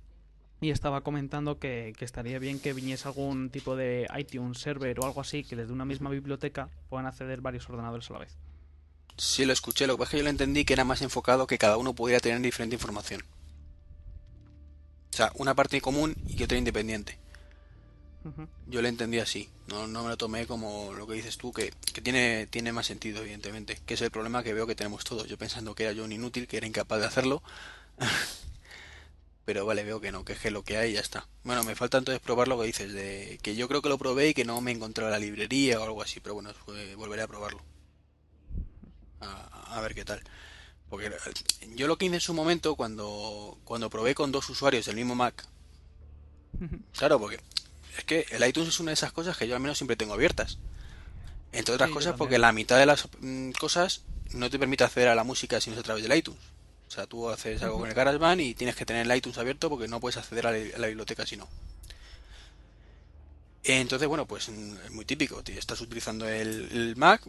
y estaba comentando que, que estaría bien que viniese algún tipo de iTunes server o algo así que desde una misma biblioteca puedan acceder varios ordenadores a la vez. Sí lo escuché, lo que pasa es que yo lo entendí que era más enfocado que cada uno pudiera tener diferente información. O sea, una parte común y otra independiente. Yo lo entendí así, no, no me lo tomé como lo que dices tú, que, que tiene, tiene más sentido, evidentemente, que es el problema que veo que tenemos todos. Yo pensando que era yo un inútil, que era incapaz de hacerlo. Pero vale, veo que no, que es lo que hay y ya está. Bueno, me falta entonces probar lo que dices, de que yo creo que lo probé y que no me encontré la librería o algo así, pero bueno, pues, volveré a probarlo. A, a ver qué tal. Porque eh, yo lo que hice en su momento, cuando, cuando probé con dos usuarios del mismo Mac, Claro, porque es que el iTunes es una de esas cosas que yo al menos siempre tengo abiertas. Entre otras Sí, cosas porque la mitad de las mm, cosas no te permite acceder a la música si no es a través del iTunes. O sea, tú haces algo con el GarageBand y tienes que tener el iTunes abierto porque no puedes acceder a la, a la biblioteca si no. Entonces, bueno, pues mm, es muy típico. Estás utilizando el, el Mac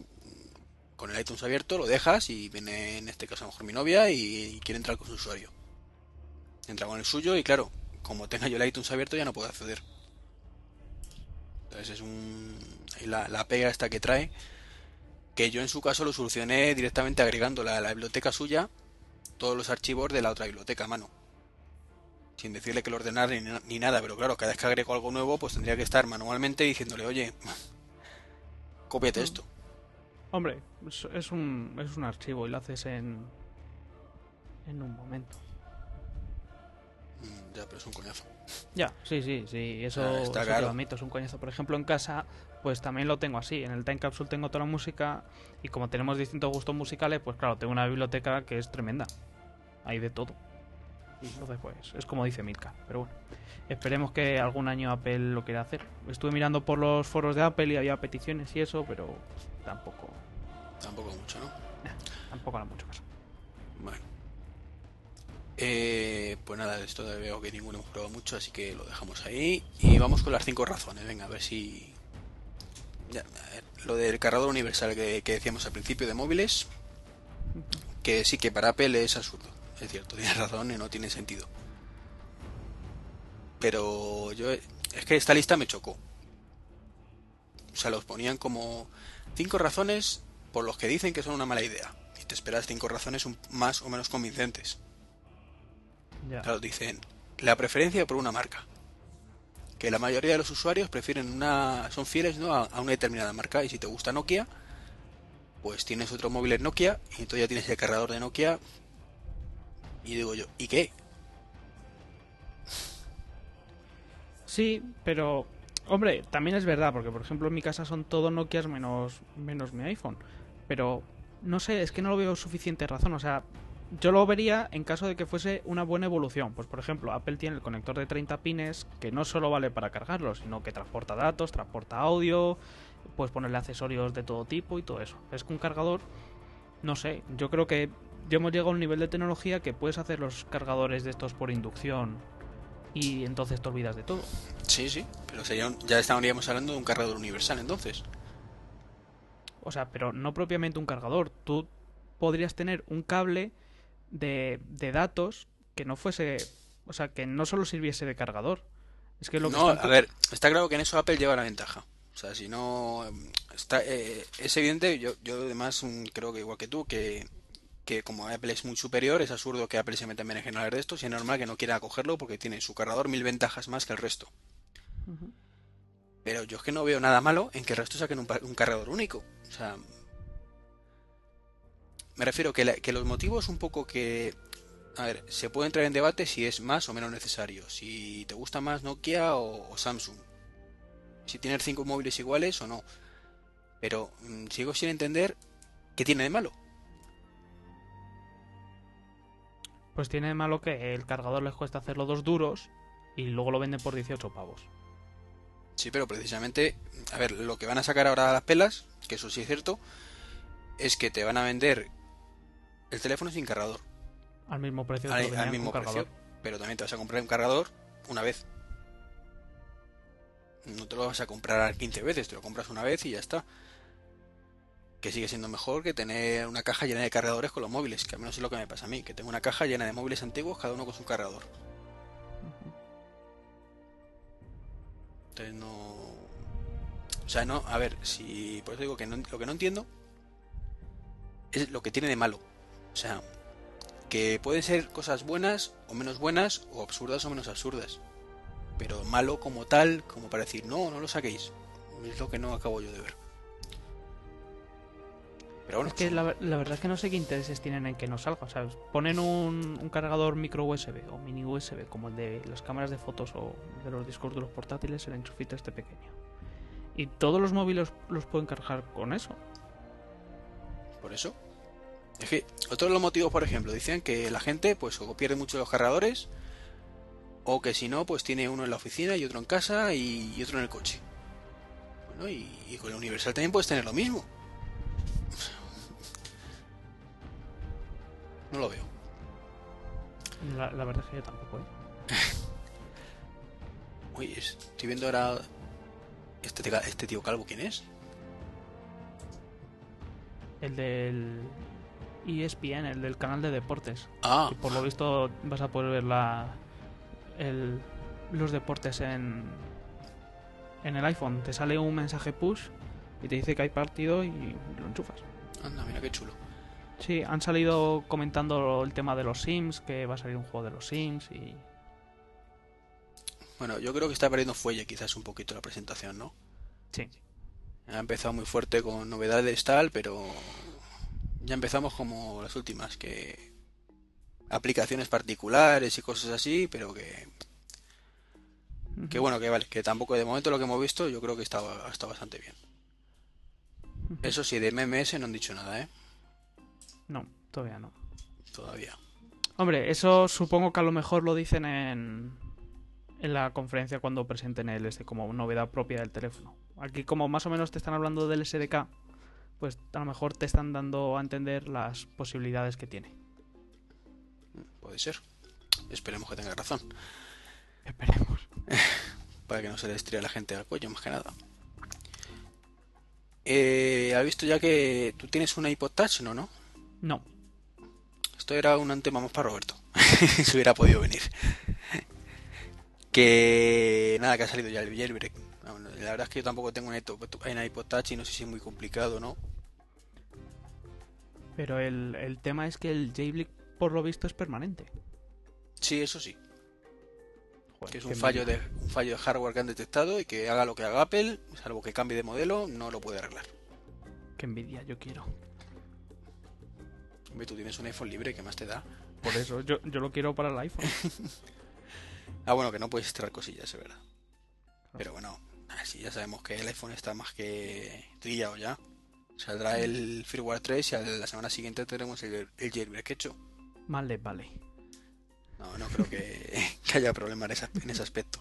con el iTunes abierto, lo dejas y viene en este caso a lo mejor mi novia y, y quiere entrar con su usuario. Entra con el suyo y claro, como tenga yo el iTunes abierto ya no puedo acceder. Entonces es un... La, la pega esta que trae, que yo en su caso lo solucioné directamente agregando la, la biblioteca suya, todos los archivos de la otra biblioteca a mano. Sin decirle que lo ordenar ni, ni nada, pero claro, cada vez que agrego algo nuevo, pues tendría que estar manualmente diciéndole, oye, cópiate esto. Hombre, es, es un, es un archivo y lo haces en, en un momento. Mm, Ya, pero es un coñazo. Ya, sí, sí, sí, eso, Ah, está eso te claro. lo admito, es un coñazo. Por ejemplo, en casa, pues también lo tengo así. En el Time Capsule tengo toda la música y como tenemos distintos gustos musicales, pues claro, tengo una biblioteca que es tremenda. Hay de todo. Entonces, pues, es como dice Milka. Pero bueno, esperemos que algún año Apple lo quiera hacer. Estuve mirando por los foros de Apple y había peticiones y eso, pero tampoco, Tampoco mucho, ¿no? tampoco hará mucho caso. Eh, pues nada, esto veo que ninguno hemos probado mucho, así que lo dejamos ahí. Y vamos con las cinco razones. Venga, a ver si. Ya, a ver, lo del cargador universal que, que decíamos al principio de móviles. Que sí que para Apple es absurdo. Es cierto, tienes razón y no tiene sentido. Pero yo. Es que esta lista me chocó. O sea, los ponían como cinco razones por los que dicen que son una mala idea. Y te esperas cinco razones más o menos convincentes. Ya. Claro, dicen la preferencia por una marca. Que la mayoría de los usuarios prefieren una. son fieles ¿no? a, a una determinada marca. Y si te gusta Nokia, pues tienes otro móvil en Nokia. Y entonces ya tienes el cargador de Nokia. Y digo yo, ¿y qué? Sí, pero hombre, también es verdad, porque por ejemplo en mi casa son todos Nokias menos, menos mi iPhone. Pero no sé, es que no lo veo suficiente razón. O sea, yo lo vería en caso de que fuese una buena evolución. Pues por ejemplo, Apple tiene el conector de 30 pines que no solo vale para cargarlo, sino que transporta datos, transporta audio, puedes ponerle accesorios de todo tipo y todo eso. Es que un cargador, no sé, yo creo que ya hemos llegado a un nivel de tecnología que puedes hacer los cargadores de estos por inducción y entonces te olvidas de todo. Sí, sí, pero sería ya estaríamos hablando de un cargador universal entonces. O sea, pero no propiamente un cargador. Tú podrías tener un cable de, de datos que no fuese, o sea, que no solo sirviese de cargador. Es que lo que no, a ver, está claro que en eso Apple lleva la ventaja. O sea, si no está eh, es evidente, yo yo además mm, creo que igual que tú que que como Apple es muy superior, es absurdo que Apple se meta en general de esto, y es normal que no quiera cogerlo porque tiene su cargador mil ventajas más que el resto. Pero yo es que no veo nada malo en que el resto saquen un, un cargador único. O sea, me refiero que, que los motivos un poco que... A ver, se puede entrar en debate si es más o menos necesario. Si te gusta más Nokia o, Samsung. Si tienes cinco móviles iguales o no. Pero mm, sigo sin entender qué tiene de malo. Pues tiene de malo que el cargador les cuesta hacerlo dos duros y luego lo venden por 18 pavos. Sí, pero precisamente, a ver, lo que van a sacar ahora a las pelas, que eso sí es cierto, es que te van a vender el teléfono sin cargador. Al mismo precio. Al, mismo precio. Pero también te vas a comprar un cargador una vez. No te lo vas a comprar 15 veces, te lo compras una vez y ya está. Que sigue siendo mejor que tener una caja llena de cargadores con los móviles, que al menos es lo que me pasa a mí, que tengo una caja llena de móviles antiguos, cada uno con su cargador. Entonces no... O sea, no, a ver, si... Por eso digo que no, lo que no entiendo es lo que tiene de malo. O sea, que pueden ser cosas buenas o menos buenas, o absurdas o menos absurdas. Pero malo como tal, como para decir, no, no lo saquéis. Es lo que no acabo yo de ver. Pero bueno, es que la, verdad es que no sé qué intereses tienen en que no salga. O sea, ponen un, cargador micro USB o mini USB, como el de las cámaras de fotos o de los discos de los portátiles, el enchufito este pequeño. Y todos los móviles los pueden cargar con eso. Por eso. Es que otros de los motivos, por ejemplo, dicen que la gente pues o pierde mucho los cargadores o que si no, pues tiene uno en la oficina y otro en casa y, otro en el coche. Bueno, y, con el Universal también puedes tener lo mismo. No lo veo. La, verdad es que yo tampoco, ¿eh? Uy, estoy viendo ahora este, este tío calvo, ¿quién es? El del ESPN, el del canal de deportes. Ah. Y por lo visto vas a poder ver la, el, los deportes en, en el iPhone. Te sale un mensaje push y te dice que hay partido y lo enchufas. Anda, mira qué chulo. Sí, han salido comentando el tema de los Sims, que va a salir un juego de los Sims y... Bueno, yo creo que está perdiendo fuelle quizás un poquito la presentación, ¿no? Sí. Ha empezado muy fuerte con novedades tal, pero ya empezamos como las últimas, que aplicaciones particulares y cosas así, pero que que bueno, que vale, que tampoco de momento lo que hemos visto yo creo que está, está bastante bien. Eso sí, de MMS no han dicho nada, ¿eh? No, todavía no. Todavía. Hombre, eso supongo que a lo mejor lo dicen en, en la conferencia cuando presenten el este como novedad propia del teléfono. Aquí como más o menos te están hablando del SDK, pues a lo mejor te están dando a entender las posibilidades que tiene. Puede ser. Esperemos que tenga razón. Esperemos. Para que no se le estríe la gente al cuello, más que nada. Eh, ¿Has visto ya que tú tienes una iPod Touch, no, no? No. Esto era un tema más para Roberto. si hubiera podido venir. que nada, que ha salido ya el jailbreak. La verdad es que yo tampoco tengo una iPod Touch y no sé si es muy complicado no. Pero el, el tema es que el jailbreak, por lo visto, es permanente. Sí, eso sí. que es un fallo, de, un fallo de hardware que han detectado y que haga lo que haga Apple, salvo que cambie de modelo, no lo puede arreglar. Qué envidia, yo quiero. Hombre, tú tienes un iPhone libre, ¿qué más te da? Por eso, yo, yo lo quiero para el iPhone. ah, bueno, que no puedes extraer cosillas, es verdad. Pero bueno, así ya sabemos que el iPhone está más que trillado ya. Saldrá el firmware 3 y a la semana siguiente tendremos el, el jailbreak hecho. Les vale. No, no creo que, que haya problema en ese, en ese aspecto.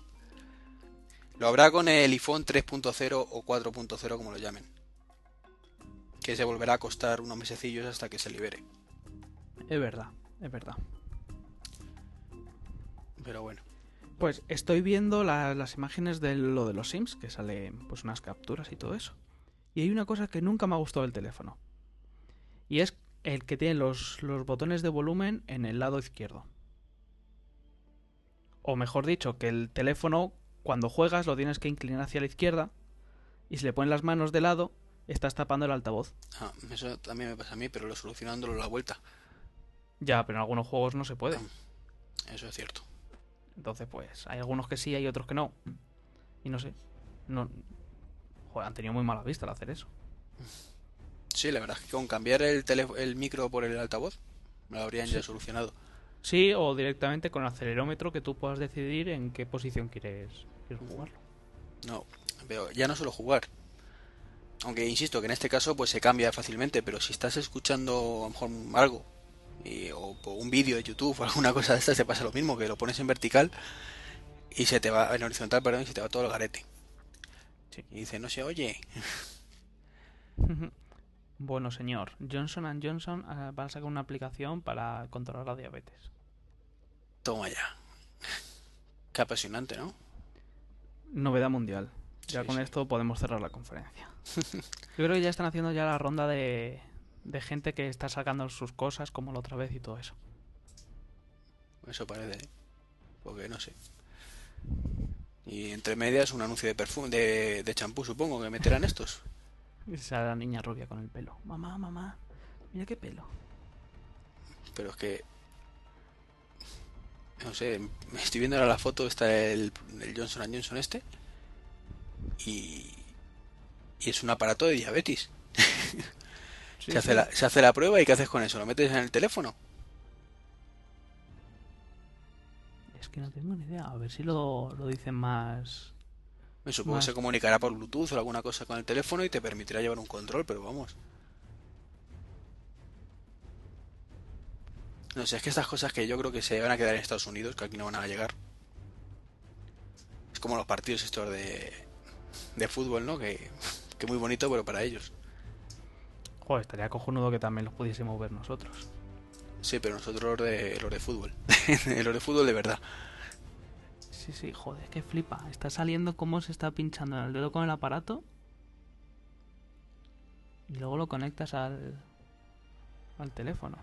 Lo habrá con el iPhone 3.0 o 4.0 como lo llamen. Que se volverá a costar unos mesecillos hasta que se libere. Es verdad, es verdad. Pero bueno. Pues estoy viendo la- las imágenes de lo de los Sims, que sale pues unas capturas y todo eso. Y hay una cosa que nunca me ha gustado del teléfono. Y es el que tiene los, los botones de volumen en el lado izquierdo. O mejor dicho, que el teléfono cuando juegas lo tienes que inclinar hacia la izquierda. Y si le pones las manos de lado, estás tapando el altavoz. Ah, eso también me pasa a mí, pero lo solucionándolo a la vuelta. Ya, pero en algunos juegos no se puede. Eso es cierto. Entonces, pues, hay algunos que sí, hay otros que no. Y no sé. No. Joder, han tenido muy mala vista al hacer eso. Sí, la verdad es que con cambiar el, el micro por el altavoz, me lo habrían ya solucionado. Sí, o directamente con el acelerómetro que tú puedas decidir en qué posición quieres, quieres jugarlo. No, pero ya no solo jugar. Aunque insisto que en este caso pues se cambia fácilmente, pero si estás escuchando a lo mejor algo y- o, o un vídeo de YouTube o alguna cosa de estas te pasa lo mismo, que lo pones en vertical y se te va en horizontal, perdón, y se te va todo el garete. Sí. Y dice, no se oye. bueno, señor, Johnson Johnson eh, va a sacar una aplicación para controlar la diabetes. Toma ya. Qué apasionante, ¿no? Novedad mundial. Ya Sí, con sí. esto podemos cerrar la conferencia. Yo creo que ya están haciendo ya la ronda de, de gente que está sacando sus cosas como la otra vez y todo eso. Eso parece, ¿eh? porque no sé. Y entre medias un anuncio de perfume, de, de champú supongo que meterán estos. La niña rubia con el pelo. Mamá, mamá, mira qué pelo. Pero es que. No sé, me estoy viendo ahora la foto, está el, el Johnson Johnson este. Y. Y es un aparato de diabetes. Sí, se, hace sí. la, se hace la prueba y ¿qué haces con eso? ¿Lo metes en el teléfono? Es que no tengo ni idea. A ver si lo, lo dicen más. Me supongo Más. que se comunicará por Bluetooth o alguna cosa con el teléfono y te permitirá llevar un control, pero vamos. No sé, es que estas cosas que yo creo que se van a quedar en Estados Unidos, que aquí no van a llegar. Es como los partidos estos de, de fútbol, ¿no? Que, que muy bonito, pero para ellos. Joder, estaría cojonudo que también los pudiésemos ver nosotros. Sí, pero nosotros los de, los de fútbol. los de fútbol de verdad. Sí, sí, joder, que flipa. Está saliendo cómo se está pinchando en el dedo con el aparato. Y luego lo conectas al. al teléfono.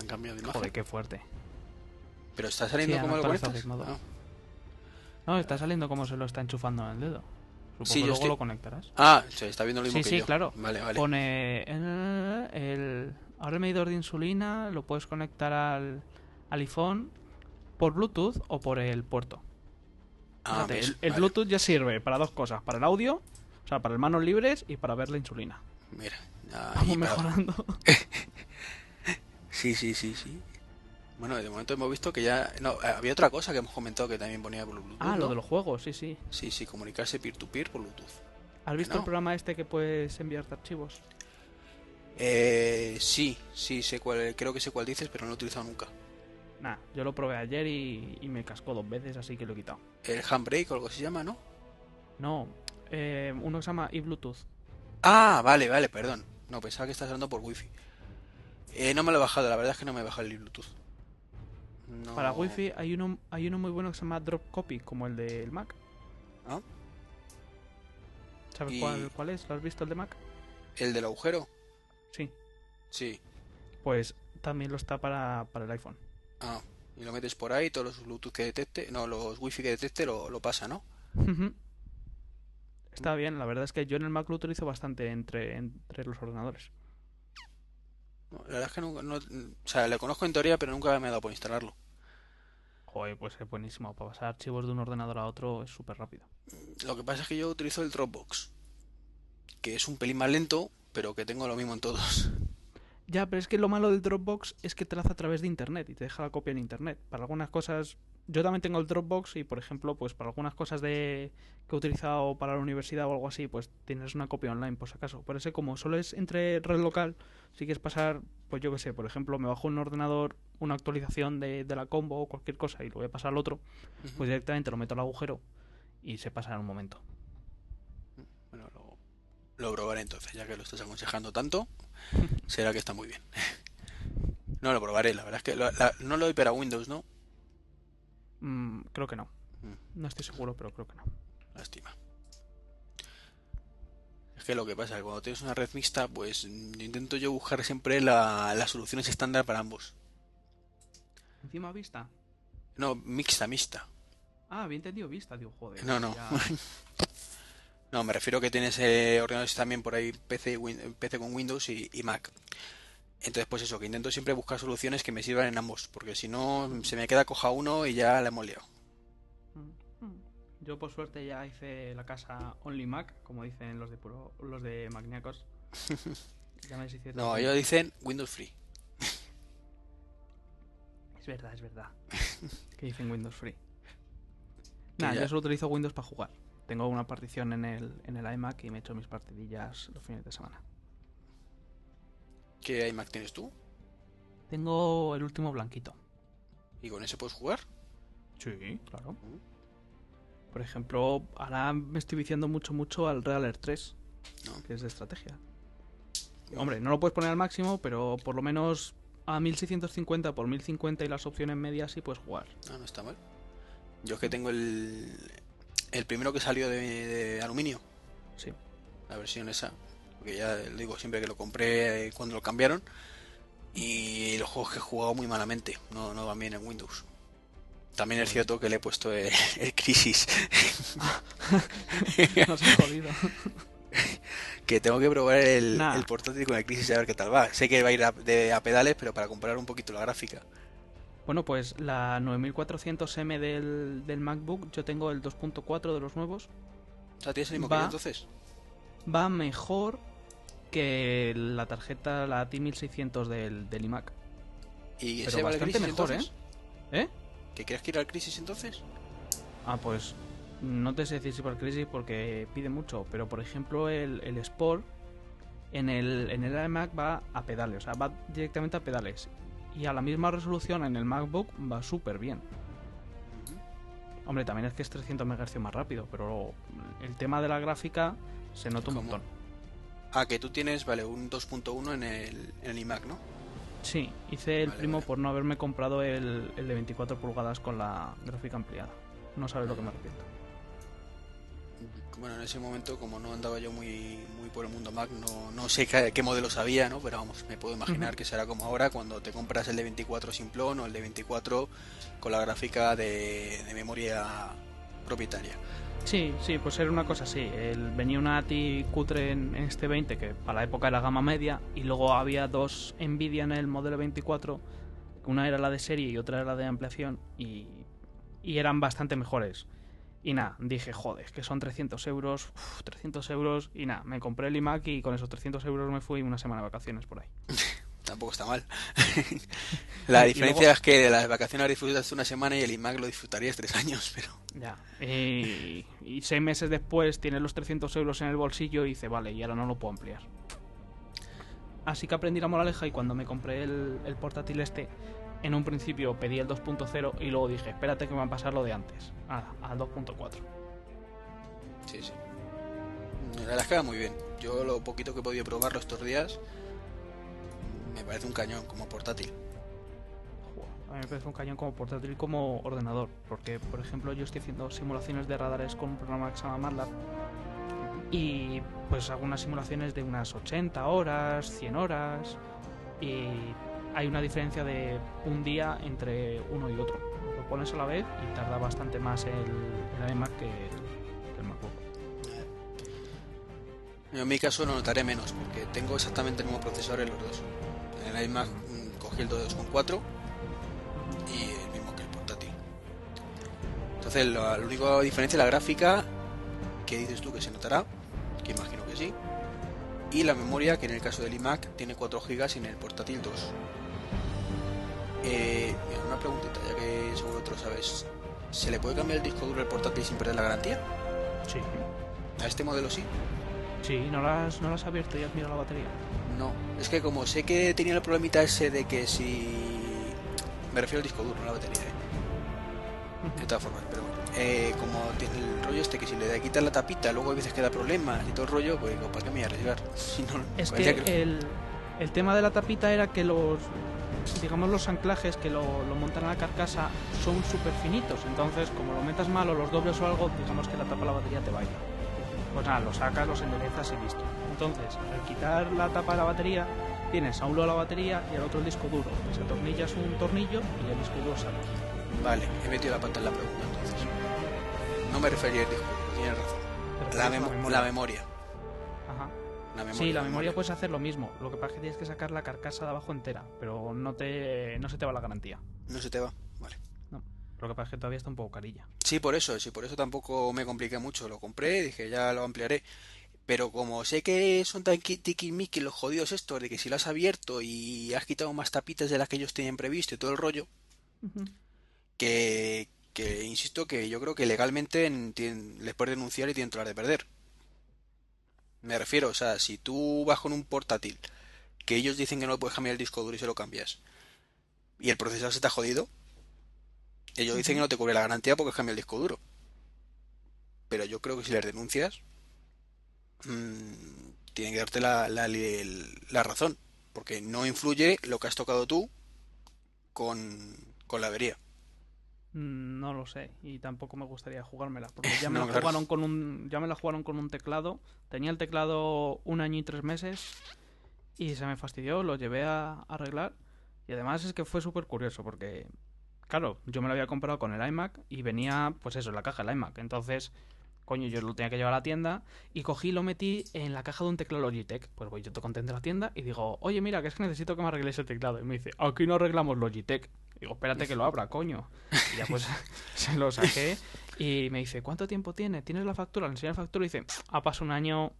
Han cambiado de imagen. Joder, qué fuerte. Pero está saliendo Sí, como lo conectas. Ah. No, está saliendo cómo se lo está enchufando en el dedo. Supongo Sí, que yo luego estoy- lo conectarás. Ah, se está viendo lo mismo Sí, que sí, yo. claro. Vale, vale. Pone el, el- ahora el medidor de insulina lo puedes conectar al, al iPhone por Bluetooth o por el puerto. Ah, Fíjate, ves, el, el vale. Bluetooth ya sirve para dos cosas, para el audio, o sea, para el manos libres y para ver la insulina. Mira. ah, Vamos mejorando. Sí, sí, sí, sí. Bueno, de momento hemos visto que ya... No, había otra cosa que hemos comentado que también ponía por Bluetooth. Ah, lo ¿no? de los juegos, sí, sí. Sí, sí, comunicarse peer-to-peer por Bluetooth. ¿Has visto no. el programa este que puedes enviarte archivos? Eh, sí, sí, sé cuál, creo que sé cuál dices, pero no lo he utilizado nunca. Nah, yo lo probé ayer y, y me cascó dos veces, así que lo he quitado. El handbrake o algo se llama, ¿no? No, eh, uno que se llama eBluetooth. Ah, vale, vale, perdón. No, pensaba que estás hablando por wifi. Eh, no me lo he bajado, la verdad es que no me he bajado el Bluetooth. No. Para Wi-Fi hay uno, hay uno muy bueno que se llama Drop Copy, como el del Mac. ¿Ah? ¿Sabes Y- cuál, cuál es? ¿Lo has visto el de Mac? ¿El del agujero? Sí. Sí. Pues también lo está para, para el iPhone. Ah, y lo metes por ahí, todos los Bluetooth que detecte, no, los wifi que detecte lo, lo pasa, ¿no? Está bien, la verdad es que yo en el Mac lo utilizo bastante entre, entre los ordenadores. No, La verdad es que nunca, no, o sea, le conozco en teoría, pero nunca me he dado por instalarlo. Joder, pues es buenísimo. Para pasar archivos de un ordenador a otro es súper rápido. Lo que pasa es que yo utilizo el Dropbox, que es un pelín más lento, pero que tengo lo mismo en todos. Ya, pero es que lo malo del Dropbox es que te lo hace a través de internet y te deja la copia en internet. Para algunas cosas, yo también tengo el Dropbox y, por ejemplo, pues para algunas cosas de que he utilizado para la universidad o algo así, pues tienes una copia online, por si acaso. Por eso, como solo es entre red local, si quieres pasar, pues yo qué sé, por ejemplo, me bajo un ordenador una actualización de, de la combo o cualquier cosa y lo voy a pasar al otro, pues directamente lo meto al agujero y se pasa en un momento. Bueno, lo, lo probaré entonces, ya que lo estás aconsejando tanto, será que está muy bien. No lo probaré, la verdad es que lo- la- no lo doy para Windows, ¿no? Mm, creo que no. Mm, No estoy seguro, pero creo que no. lástima. Es que lo que pasa es que cuando tienes una red mixta, pues intento yo buscar siempre la- las soluciones estándar para ambos. Encima vista. No, mixta, mixta. Ah, había entendido vista, digo, joder. No, no. ya- No, me refiero que tienes eh, ordenadores también por ahí PC, Win- PC con Windows y, y Mac. Entonces, pues eso, que intento siempre buscar soluciones que me sirvan en ambos, porque si no, se me queda coja uno y ya la hemos liado. Yo por suerte ya hice la casa Only Mac, como dicen los de puro, los de Magniacos. Ya me No, ellos dicen Windows Free. Es verdad, es verdad. que dicen Windows Free. Nada, ya- yo solo utilizo Windows para jugar. Tengo una partición en el, en el iMac y me echo mis partidillas los fines de semana. ¿Qué iMac tienes tú? Tengo el último blanquito. ¿Y con ese puedes jugar? Sí, claro. Por ejemplo, ahora me estoy viciando mucho, mucho al Real Air 3, No. que es de estrategia. Hombre, no lo puedes poner al máximo, pero por lo menos a 1650 por 1050 y las opciones medias sí puedes jugar. No, no está mal. Yo es que tengo el, el primero que salió de, de aluminio, Sí. la versión esa. Porque ya digo siempre que lo compré eh, cuando lo cambiaron. Y los juegos que he jugado muy malamente, no, no van bien en Windows. También es cierto que le he puesto el, el Crisis, Nos he jodido. que tengo que probar el, Nah. el portátil con el Crisis a ver qué tal va. Sé que va a ir a, de, a pedales, pero para comparar un poquito la gráfica. Bueno, pues la 9400M del, del MacBook, yo tengo el 2.4 de los nuevos, O sea, ¿tienes el mismo Va. que yo entonces? va mejor que la tarjeta, la T1600 del, del iMac. ¿Y Pero ese va al bastante Crisis mejor, entonces? ¿Eh? ¿Que crees que ir al Crisis entonces? Ah, pues no te sé decir si por crisis porque pide mucho, pero por ejemplo el, el Sport en el, en el iMac va a pedales, o sea, va directamente a pedales. Y a la misma resolución en el MacBook va súper bien. Hombre, también es que es 300 MHz más rápido, pero el tema de la gráfica se nota un ¿Cómo? montón. Ah, que tú tienes, vale, un 2.1 en el, en el iMac, ¿no? Sí, hice el Vale, primo vale. por no haberme comprado el, el de 24 pulgadas con la gráfica ampliada. No sabes lo que me arrepiento. Bueno, en ese momento, como no andaba yo muy, muy por el mundo Mac, no, no sé qué, qué modelo sabía, ¿no? Pero vamos, me puedo imaginar que será como ahora cuando te compras el de 24 simplón o el de 24 con la gráfica de, de memoria propietaria. Sí, sí, pues era una cosa así. El, venía una ATI cutre en, en este 20 que para la época era gama media y luego había dos Nvidia en el modelo 24. Una era la de serie y otra era la de ampliación y, y eran bastante mejores. Y nada, dije, joder, que son 300 euros, uf, 300 euros y nada, me compré el iMac y con esos 300 euros me fui una semana de vacaciones por ahí. Tampoco está mal. la diferencia luego- es que de las vacaciones disfrutas una semana y el iMac lo disfrutarías tres años, pero... Ya. Y, y seis meses después tiene los 300 euros en el bolsillo y dice, vale, y ahora no lo puedo ampliar. Así que aprendí la moraleja y cuando me compré el, el portátil este, en un principio pedí el 2.0 y luego dije, espérate que me va a pasar lo de antes. Nada, al 2.4. Sí, sí. La verdad es que va muy bien. Yo lo poquito que he podido probarlo estos días me parece un cañón como portátil. A mí me parece un cañón como portátil y como ordenador. Porque, por ejemplo, yo estoy haciendo simulaciones de radares con un programa que se llama MATLAB. Y pues algunas simulaciones de unas 80 horas, 100 horas. Y hay una diferencia de un día entre uno y otro. Lo pones a la vez y tarda bastante más el, iMac que el, MacBook. En mi caso lo notaré menos porque tengo exactamente el mismo procesador en los dos. En el iMac mm, cogí el 2.4 y el mismo que el portátil. Entonces la, la única diferencia es la gráfica que dices tú que se notará, que imagino que sí. y la memoria, que en el caso del iMac tiene 4 GB y en el portátil 2. Eh, una preguntita, ya que seguro otro sabes. ¿Se le puede cambiar el disco duro al portátil sin perder la garantía? Sí. ¿A este modelo sí? Sí, ¿no lo has, no lo has abierto y has mirado la batería? No, es que como sé que tenía el problemita ese de que si... Me refiero al disco duro, no a la batería, ¿eh? De todas formas, pero bueno. Eh, como tiene el rollo este que si le da quitar la tapita, luego a veces queda problemas y todo el rollo, pues digo, ¿para qué me voy a arriesgar? Si no, Es parecía que el, el tema de la tapita era que los digamos los anclajes que lo, lo montan a la carcasa son súper finitos entonces como lo metas mal o los dobles o algo digamos que la tapa de la batería te baila pues nada lo sacas los enderezas y listo entonces al quitar la tapa de la batería tienes a un lado la batería y al otro el disco duro pues atornillas un tornillo y el disco duro sale Vale, he metido la pata en la pregunta entonces. No me refería al disco tienes razón. La memoria. Ajá. La memoria. Sí, la memoria puedes hacer lo mismo. Lo que pasa es que tienes que sacar la carcasa de abajo entera, pero no te no se te va la garantía. No se te va. Vale. No. Lo que pasa es que todavía está un poco carilla. Sí, por eso, sí, por eso tampoco me compliqué mucho. Lo compré, dije, ya lo ampliaré. Pero como sé que son tan tiquismiquis los jodidos estos, de que si lo has abierto y has quitado más tapitas de las que ellos tenían previsto y todo el rollo, que, que insisto que yo creo que legalmente les puedes denunciar y tienen todas las de perder. Me refiero, o sea, si tú vas con un portátil que ellos dicen que no le puedes cambiar el disco duro y se lo cambias, y el procesador se te ha jodido, ellos dicen que no te cubre la garantía porque has cambiado el disco duro. Pero yo creo que si les denuncias, mm, tienen que darte la, la, la razón, porque no influye lo que has tocado tú con, con la avería. Mm, No lo sé y tampoco me gustaría jugármela porque ya me No, la claro. jugaron con un ya me la jugaron con un teclado. Tenía el teclado un año y tres meses y se me fastidió, lo llevé a arreglar y además es que fue súper curioso porque claro, yo me lo había comprado con el iMac y venía pues eso, en la caja del iMac. Entonces, coño, yo lo tenía que llevar a la tienda y cogí y lo metí en la caja de un teclado Logitech. Pues voy yo te contento a la tienda y digo, oye, mira, que es que necesito que me arregles el teclado. Y me dice, aquí no arreglamos Logitech. Digo, espérate que lo abra, coño. Y ya pues se lo saqué y me dice, ¿cuánto tiempo tiene? ¿Tienes la factura? Le enseñé la factura y dice, ha pasado un año,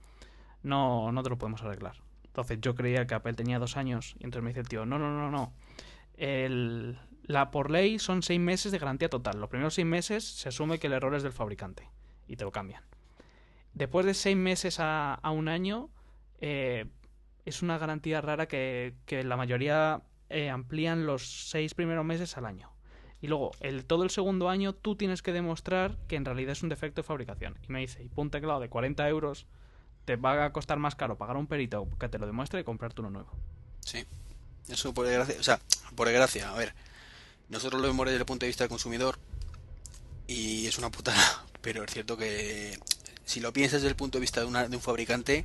no, no te lo podemos arreglar. Entonces yo creía que Apple tenía dos años y entonces me dice el tío, no, no, no, no. El, la por ley son seis meses de garantía total. Los primeros seis meses se asume que el error es del fabricante y te lo cambian. Después de seis meses a, a un año, eh, es una garantía rara que, que la mayoría eh, amplían los seis primeros meses al año. Y luego, el, todo el segundo año, tú tienes que demostrar que en realidad es un defecto de fabricación. Y me dice, y un teclado de 40 euros, te va a costar más caro pagar un perito que te lo demuestre y comprarte uno nuevo. Sí. Eso por desgracia, o sea, por desgracia, a ver, nosotros lo vemos desde el punto de vista del consumidor y es una putada, pero es cierto que si lo piensas desde el punto de vista de, una- de un fabricante,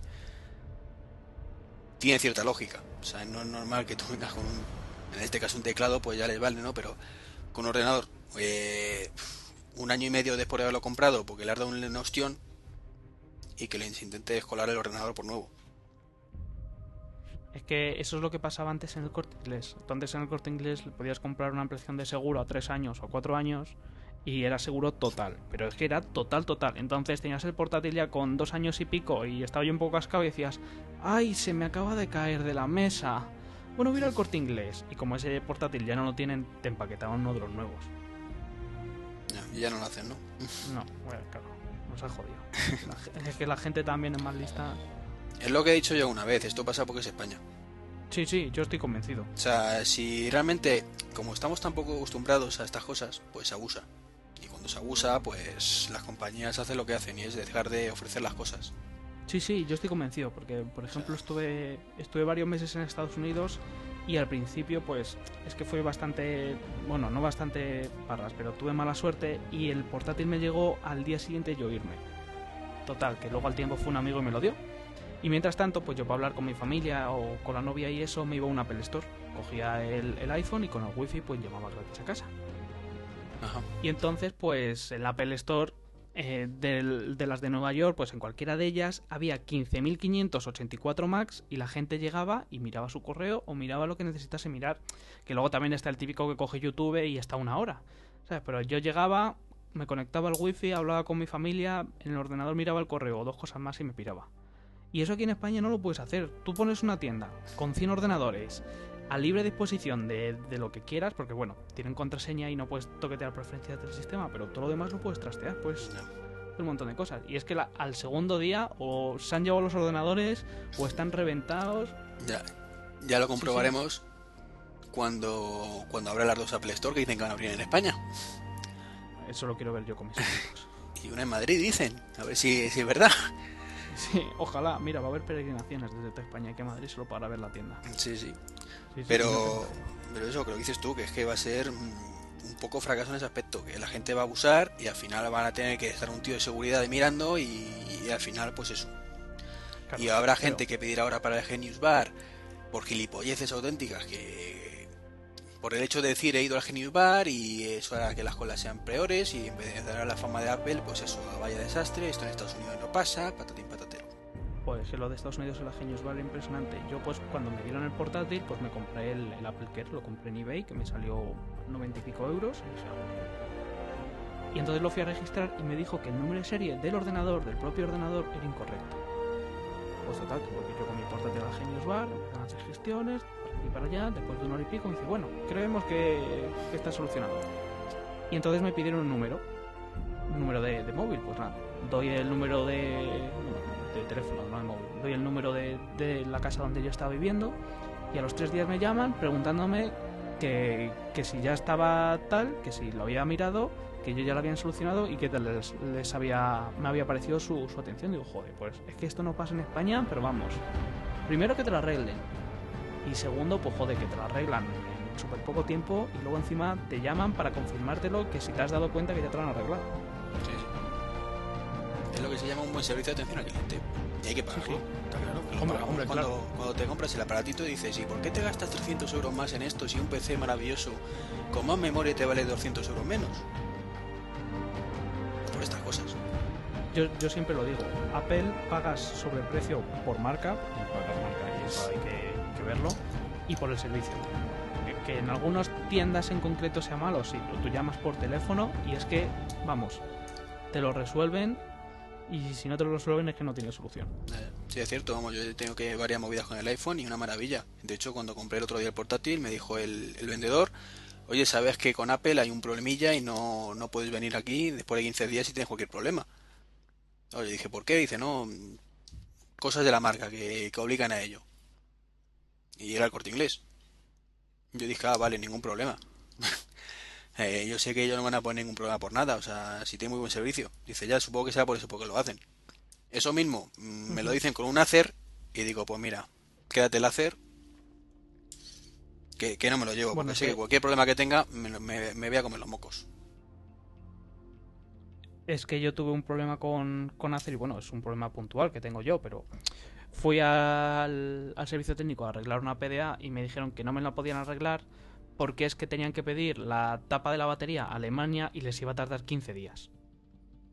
tiene cierta lógica. O sea, no es normal que tú vengas con, un- en este caso un teclado, pues ya les vale, ¿no? Pero con un ordenador, eh, un año y medio después de haberlo comprado, porque le has dado una ostión y que les intente descolar el ordenador por nuevo. Es que eso es lo que pasaba antes en el corte inglés. Entonces en el corte inglés podías comprar una ampliación de seguro a tres años o cuatro años y era seguro total. Pero es que era total, total. Entonces tenías el portátil ya con dos años y pico y estaba yo un poco cascado y decías, ¡ay, se me acaba de caer de la mesa! Bueno, voy a ir al corte inglés. Y como ese portátil ya no lo tienen, te empaquetaban uno de los nuevos. Ya, y ya no lo hacen, ¿no? No, bueno, claro, nos ha jodido. La es que la gente también es más lista. Es lo que he dicho yo una vez, esto pasa porque es España. Sí, sí, yo estoy convencido. O sea, si realmente, como estamos tan poco acostumbrados a estas cosas, pues abusa. Cuando se abusa, pues las compañías hacen lo que hacen y es dejar de ofrecer las cosas. Sí, sí, yo estoy convencido, porque por ejemplo estuve, estuve varios meses en Estados Unidos y al principio pues es que fue bastante, bueno, no bastante parras, pero tuve mala suerte y el portátil me llegó al día siguiente yo irme. Total, que luego al tiempo fue un amigo y me lo dio. Y mientras tanto, pues yo para hablar con mi familia o con la novia y eso me iba a un Apple Store. Cogía el, el iPhone y con el wifi pues llamaba gratis a casa. Ajá. Y entonces, pues el Apple Store eh, de las de Nueva York, pues en cualquiera de ellas había 15.584 Macs y la gente llegaba y miraba su correo o miraba lo que necesitase mirar. Que luego también está el típico que coge YouTube y está una hora. ¿sabes? Pero yo llegaba, me conectaba al wifi, hablaba con mi familia, en el ordenador miraba el correo dos cosas más y me piraba. Y eso aquí en España no lo puedes hacer. Tú pones una tienda con 100 ordenadores a libre disposición de, de lo que quieras, porque bueno, tienen contraseña y no puedes toquetear preferencias del sistema, pero todo lo demás lo puedes trastear, pues un montón de cosas. Y es que la- al segundo día o se han llevado los ordenadores o están reventados. Ya, ya lo comprobaremos cuando, cuando abra las dos Apple Store que dicen que van a abrir en España. Eso lo quiero ver yo con mis amigos. Y una en Madrid dicen. A ver si, si es verdad. Sí, ojalá. Mira, va a haber peregrinaciones desde toda España aquí a Madrid solo para ver la tienda. Sí, sí. Sí, sí, Pero, pero eso, que lo que dices tú, que es que va a ser mm, un poco fracaso en ese aspecto, que la gente va a abusar y al final van a tener que estar un tío de seguridad mirando y, y al final pues eso. Claro, y habrá pero- gente que pedirá ahora para el Genius Bar por gilipolleces auténticas que por el hecho de decir he ido al Genius Bar y eso hará que las colas sean peores y en vez de dar la fama de Apple, pues eso, vaya desastre, esto en Estados Unidos no pasa, patatín patatero. Pues que lo de Estados Unidos en la Genius Bar impresionante. Yo pues cuando me dieron el portátil pues me compré el, el Apple Care, lo compré en eBay que me salió 90 y pico euros. y entonces lo fui a registrar y me dijo que el número de serie del ordenador, del propio ordenador, era incorrecto. Pues total, que yo con mi portátil a la Genius Bar, empezaron a hacer gestiones, y para allá, después de una hora y pico me dice, bueno, creemos que, que está solucionado. Y entonces me pidieron un número, un número de, de móvil, pues nada, doy el número de, de teléfono, no de móvil, doy el número de, de la casa donde yo estaba viviendo y a los tres días me llaman preguntándome que, que si ya estaba tal, que si lo había mirado, que yo ya lo habían solucionado y que les, les había, me había parecido su, su atención. Digo, joder, pues es que esto no pasa en España, pero vamos. Primero que te lo arreglen. Y segundo, pues joder, que te lo arreglan en súper poco tiempo y luego encima te llaman para confirmártelo que si te has dado cuenta que ya te lo han arreglado. Es lo que se llama un buen servicio de atención al cliente. Y hay que pagarlo. Sí, sí. Está claro. que lo Hombre, pagamos hombre, cuando, claro. cuando te compras el aparatito dices, ¿y por qué te gastas 300 euros más en esto si un PC maravilloso con más memoria te vale 200 euros menos? Por estas cosas. Yo, yo siempre lo digo, Apple pagas sobreprecio por marca, y eso hay que, que verlo, y por el servicio. Que- Que en algunas tiendas en concreto sea malo, sí, pero tú llamas por teléfono y es que, vamos, te lo resuelven y si no te lo resuelven es que no tiene solución. Eh, Sí, es cierto, vamos, yo tengo que varias movidas con el iPhone y una maravilla. De hecho, cuando compré el otro día el portátil, me dijo el, vendedor, oye, sabes que con Apple hay un problemilla y no, no puedes venir aquí después de 15 días si tienes cualquier problema. Oye, dije, ¿por qué? Dice, no, cosas de la marca que, que obligan a ello. Y era el corte inglés. Yo dije, ah, vale, ningún problema. Eh, yo sé que ellos no van a poner ningún problema por nada, o sea, si tiene muy buen servicio. Dice, ya, supongo que sea por eso, porque lo hacen. Eso mismo, mm, me lo dicen con un Acer y digo, pues mira, quédate el Acer, que, que no me lo llevo, Bueno, porque sé que- que cualquier problema que tenga me, me, me voy a comer los mocos. Es que yo tuve un problema con, con Acer y bueno, es un problema puntual que tengo yo, pero fui al, al servicio técnico a arreglar una PDA y me dijeron que no me la podían arreglar porque es que tenían que pedir la tapa de la batería a Alemania y les iba a tardar 15 días.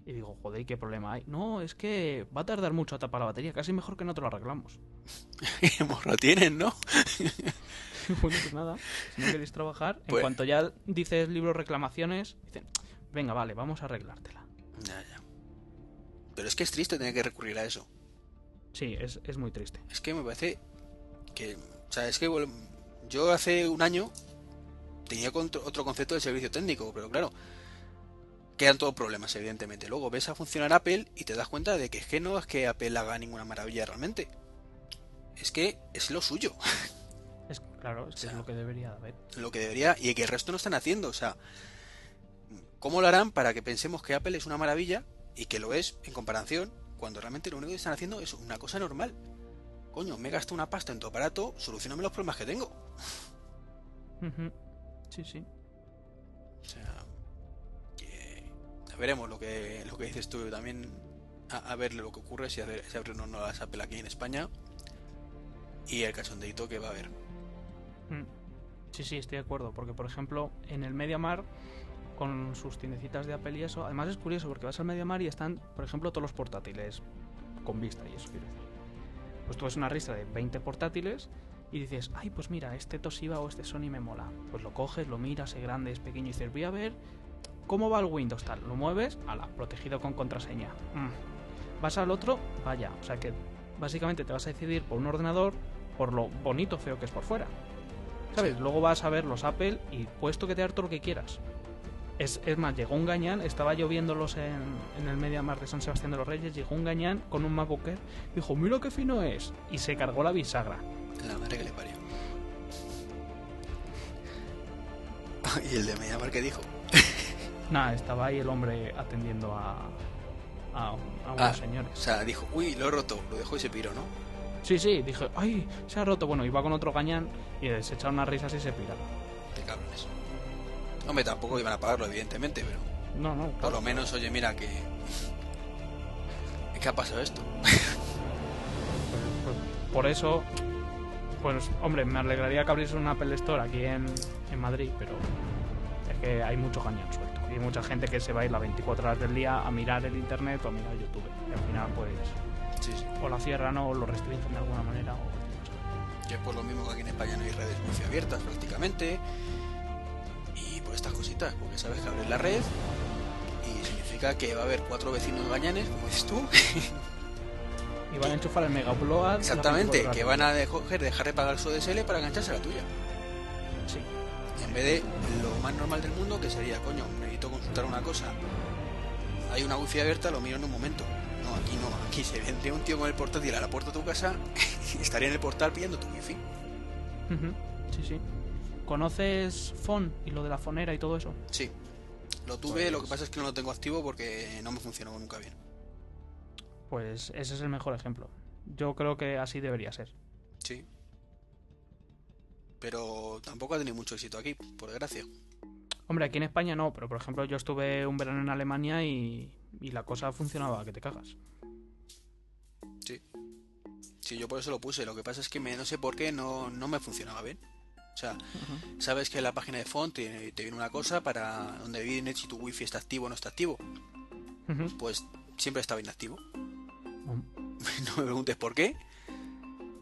Y digo, joder, ¿y ¿qué problema hay? No, es que va a tardar mucho a tapar la batería, casi mejor que no te lo arreglamos. ¿Qué morro tienen, no? bueno, pues nada, si no queréis trabajar, en Pues- cuanto ya dices libro reclamaciones, dicen, venga, vale, vamos a arreglártela. Ya, ya. Pero es que es triste tener que recurrir a eso. Sí, es, es muy triste. Es que me parece que, o sea, es que yo hace un año tenía otro concepto de servicio técnico, pero claro, quedan todos problemas, evidentemente. Luego ves a funcionar Apple y te das cuenta de que es que no es que Apple haga ninguna maravilla realmente. Es que es lo suyo, Es, claro, es que sea, es lo que debería de haber. lo que debería, y que el resto no están haciendo. O sea, ¿cómo lo harán para que pensemos que Apple es una maravilla y que lo es en comparación, cuando realmente lo único que están haciendo es una cosa normal? Coño, me gasto una pasta en tu aparato, solucioname los problemas que tengo. Ujú. Sí, sí. O sea, que veremos lo que lo que dices tú también a, a ver lo que ocurre si hace- si abren unas nuevas Apple aquí en España y el cachondeito que va a haber. Mm. Sí, sí, estoy de acuerdo. Porque, por ejemplo, en el MediaMar, con sus tiendecitas de Apple y eso, además es curioso porque vas al MediaMar y están, por ejemplo, todos los portátiles con vista y eso quiero decir. Pues tú ves una lista de 20 portátiles y dices, ay, pues mira, este Toshiba o este Sony me mola. Pues lo coges, lo miras, es grande, es pequeño y dices, voy a ver cómo va el Windows tal. Lo mueves, ala, protegido con contraseña. Mm. Vas al otro, vaya, o sea que básicamente te vas a decidir por un ordenador por lo bonito feo que es por fuera. ¿Sabes? Luego vas a ver los Apple y puedes toquetear todo lo que quieras. Es, es más, llegó un gañán, estaba lloviéndolos en, en el Media Mar de San Sebastián de los Reyes, llegó un gañán con un MacBook Air, dijo, mira qué fino es, y se cargó la bisagra. La madre que le parió. ¿Y el de Mediamar qué dijo? Nada, estaba ahí el hombre atendiendo a, a, a unos Ah, señores. O sea, dijo, uy, lo he roto, lo dejó y se piró, ¿no? Sí, sí, dije, ay, se ha roto. Bueno, iba con otro gañán y se echaron unas risas y se piraron. De cabrones. Hombre, tampoco iban a pagarlo, evidentemente, pero No, no, por lo menos, oye, mira que... ¿Qué ha pasado esto? Pues- pues por eso, pues, hombre, me alegraría que abriese una Apple Store aquí en, en Madrid, pero es que hay mucho gañán suelto. Y hay mucha gente que se va a ir las 24 horas del día a mirar el internet o a mirar YouTube. Y al final, pues, Sí, sí. o la cierran o lo restringen de alguna manera. O... Que es por lo mismo que aquí en España no hay redes wifi abiertas prácticamente. Por estas cositas, porque sabes que abres la red y significa que va a haber cuatro vecinos gañanes, como dices tú, Y van a enchufar el Mega Upload. exactamente, que van a de- coger, dejar de pagar su DSL para engancharse a la tuya. Sí. En vez de lo más normal del mundo, que sería, coño, necesito consultar una cosa. Hay una wifi abierta, lo miro en un momento. No, aquí no, aquí se vendría un tío con el portátil a la puerta de tu casa y estaría en el portal pidiendo tu wifi. Ujú, Sí, sí. ¿Conoces Fon y lo de la fonera y todo eso? Sí, lo tuve, lo que pasa es que no lo tengo activo porque no me funcionó nunca bien. Pues ese es el mejor ejemplo. Yo creo que así debería ser. Sí. Pero tampoco ha tenido mucho éxito aquí, por desgracia. Hombre, aquí en España no, pero por ejemplo yo estuve un verano en Alemania y, y la cosa funcionaba que te cagas. Sí. Sí, yo por eso lo puse. Lo que pasa es que me, no sé por qué no, no me funcionaba bien. O sea, sabes que en la página de font te, te viene una cosa para donde viene si tu wifi está activo o no está activo. Pues siempre estaba inactivo. Um, no me preguntes por qué.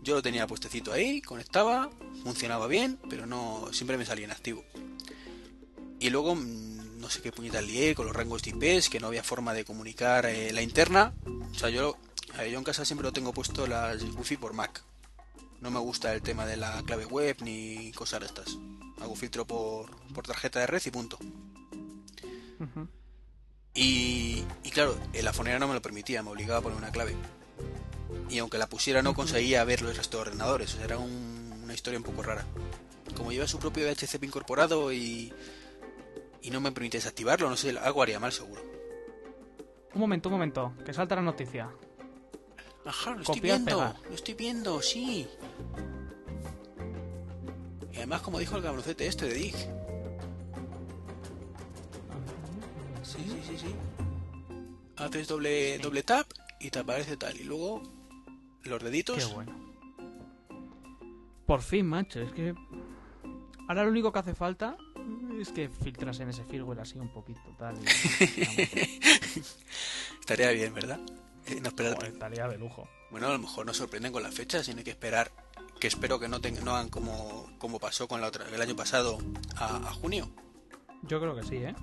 Yo lo tenía puestecito ahí, conectaba, funcionaba bien, pero no siempre me salía inactivo. Y luego mm, no sé qué puñetas lié con los rangos de IPs, que no había forma de comunicar eh, la interna. O sea, yo, yo en casa siempre lo tengo puesto las wifi por Mac. No me gusta el tema de la clave web ni cosas de estas. Hago filtro por, por tarjeta de red y punto. Y, y claro, la fonera no me lo permitía, me obligaba a poner una clave. Y aunque la pusiera no conseguía ver los restos de ordenadores, o sea, era un- una historia un poco rara. Como lleva su propio DHCP incorporado y, y no me permite desactivarlo, no sé, algo haría mal seguro. Un momento, un momento, que salta la noticia. Ajá, lo estoy viendo, pegar. lo estoy viendo, sí. Y además, como dijo el cabroncete este de Dig. Sí, sí, sí, sí. Haces doble, doble tap y te aparece tal. Y luego los deditos. Qué bueno. Por fin, macho, es que... Ahora lo único que hace falta es que filtras en ese firmware así un poquito tal. y- Estaría bien, ¿verdad? Eh, no esperar Joder, tarea de lujo. Bueno, a lo mejor nos sorprenden con la fecha, sino hay que esperar. Que espero que no, tengan, no hagan como, como pasó con la otra, el año pasado a, a junio. Yo creo que sí, ¿eh?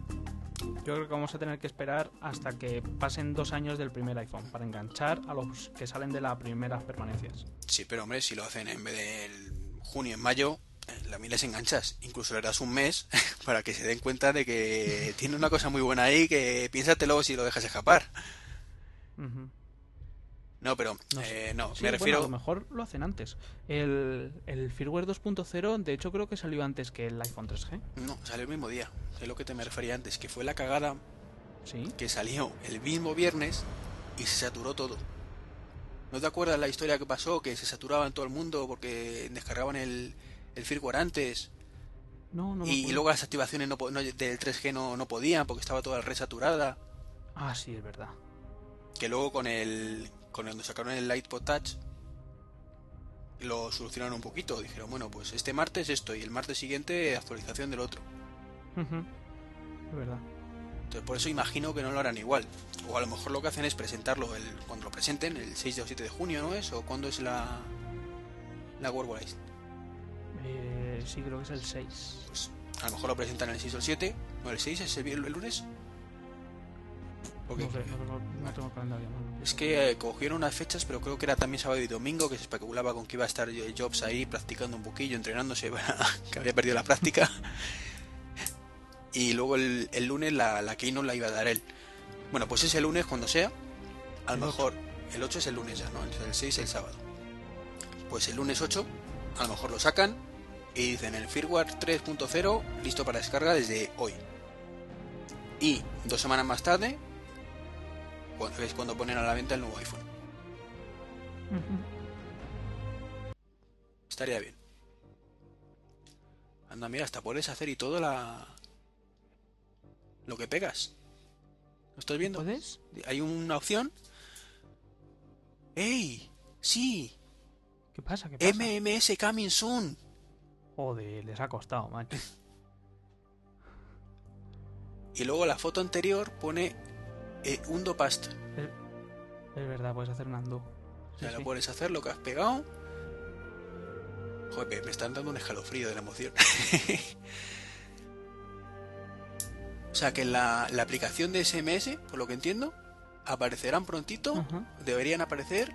Yo creo que vamos a tener que esperar hasta que pasen dos años del primer iPhone para enganchar a los que salen de las primeras permanencias. Sí, pero hombre, si lo hacen en vez del junio, en mayo, eh, la mil les enganchas. Incluso le das un mes para que se den cuenta de que tiene una cosa muy buena ahí que piénsatelo si lo dejas escapar. No, pero No eh, no, Sí, me bueno, refiero. a lo mejor lo hacen antes. El, el firmware 2.0, de hecho, creo que salió antes que el iPhone 3G. No, salió el mismo día. Es lo que te me refería antes, que fue la cagada Sí. que salió el mismo viernes y se saturó todo. ¿No te acuerdas la historia que pasó? Que se saturaba en todo el mundo porque descargaban el, el firmware antes No, no y, y luego las activaciones no, po- no- del 3G no, no podían porque estaba toda resaturada. Ah, sí, es verdad. Que luego con el con cuando sacaron el Lightpod Touch lo solucionaron un poquito. Dijeron, bueno, pues este martes esto y el martes siguiente actualización del otro. Es verdad. Entonces por eso imagino que no lo harán igual. O a lo mejor lo que hacen es presentarlo el, cuando lo presenten, el 6 o 7 de junio, ¿no es? ¿O cuándo es la, la World Wide? Eh, sí, creo que es el 6. Pues a lo mejor lo presentan el 6 o el 7. ¿O el 6 es el, el lunes? Porque No sé, no tengo, no tengo calendario. no. es que eh, cogieron unas fechas, pero creo que era también sábado y domingo, que se especulaba con que iba a estar eh, Jobs ahí practicando un poquillo, entrenándose, que había perdido la práctica. y luego el, el lunes la, la Keynote la iba a dar él. Bueno, pues ese lunes, cuando sea, a lo mejor, el 8 es el lunes ya, ¿no? El 6 el sábado. Pues el lunes 8, a lo mejor lo sacan y dicen el firmware 3.0 listo para descarga desde hoy. Y dos semanas más tarde, cuando, es cuando ponen a la venta el nuevo iPhone. Estaría bien. Anda, mira, hasta puedes hacer y todo la... Lo que pegas. ¿Lo estás viendo? ¿Puedes? Hay una opción. ¡Ey! ¡Sí! ¿Qué pasa? ¿Qué pasa? MMS Coming Soon. Joder, les ha costado, macho. Y luego la foto anterior pone eh, Past. Es, es verdad, puedes hacer un undo. O Sí, lo sí. puedes hacer, lo que has pegado. Joder, me están dando un escalofrío de la emoción. o sea, que en la, la aplicación de SMS, por lo que entiendo, aparecerán prontito, deberían aparecer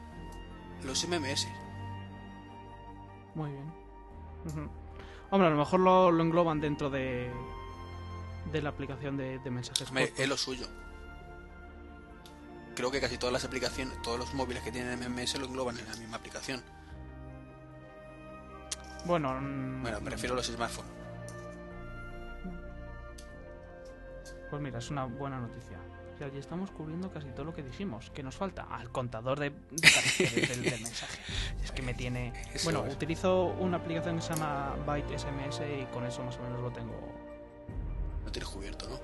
los MMS. muy bien. Hombre, a lo mejor lo, lo engloban dentro de, de la aplicación de, de mensajes es lo suyo. Creo que casi todas las aplicaciones, todos los móviles que tienen MMS lo engloban en la misma aplicación. Bueno, mm, Bueno, me refiero a los smartphones. Pues mira, es una buena noticia. Sea, ya estamos cubriendo casi todo lo que dijimos. Que nos falta al contador de, de caracteres del, del mensaje. Es que me tiene. Bueno, utilizo una aplicación que se llama Byte SMS y con eso más o menos lo tengo. No tienes cubierto, ¿no?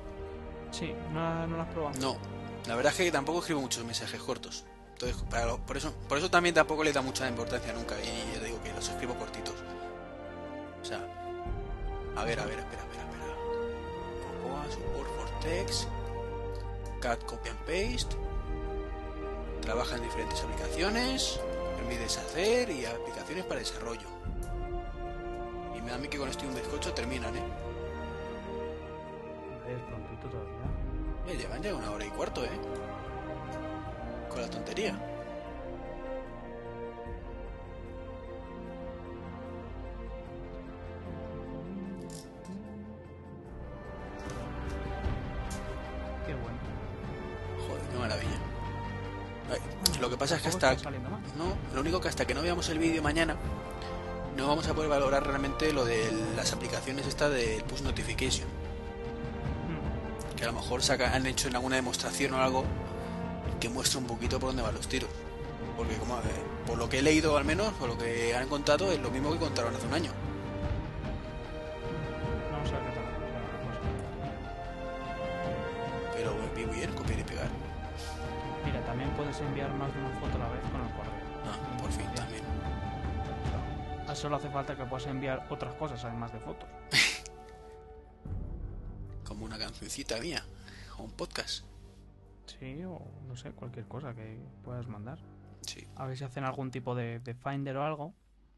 Sí, no, no lo has probado. No, la verdad es que tampoco escribo muchos mensajes cortos. Entonces, por eso, por eso también tampoco le da mucha importancia nunca. Y ya digo que los escribo cortitos. O sea, a ver, a ver, espera, espera, espera. Cocoa, support for text, cat copy and paste. Trabaja en diferentes aplicaciones, permite deshacer y aplicaciones para desarrollo. Y me da a mí que con esto y un bizcocho terminan, ¿eh? Es prontito todavía. Eh, llevan ya una hora y cuarto, ¿eh? Con la tontería. Qué bueno. Joder, qué maravilla. Ay, lo que pasa es que hasta... No, lo único que hasta que no veamos el vídeo mañana, no vamos a poder valorar realmente lo de las aplicaciones esta del push notification. Que a lo mejor saca- han hecho en alguna demostración o algo que muestre un poquito por dónde van los tiros. Porque como eh, por lo que he leído al menos, por lo que han contado, es lo mismo que contaron hace un año. Vamos a ver qué tal. Pero vi bien, copiar y pegar. Mira, también puedes enviar más de una foto a la vez con el correo. Ah, por fin también. Solo hace falta que puedas enviar otras cosas además de fotos. Cancioncita mía. O un podcast. Sí, o no sé, cualquier cosa que puedas mandar. Sí. A ver si hacen algún tipo de, de Finder o algo.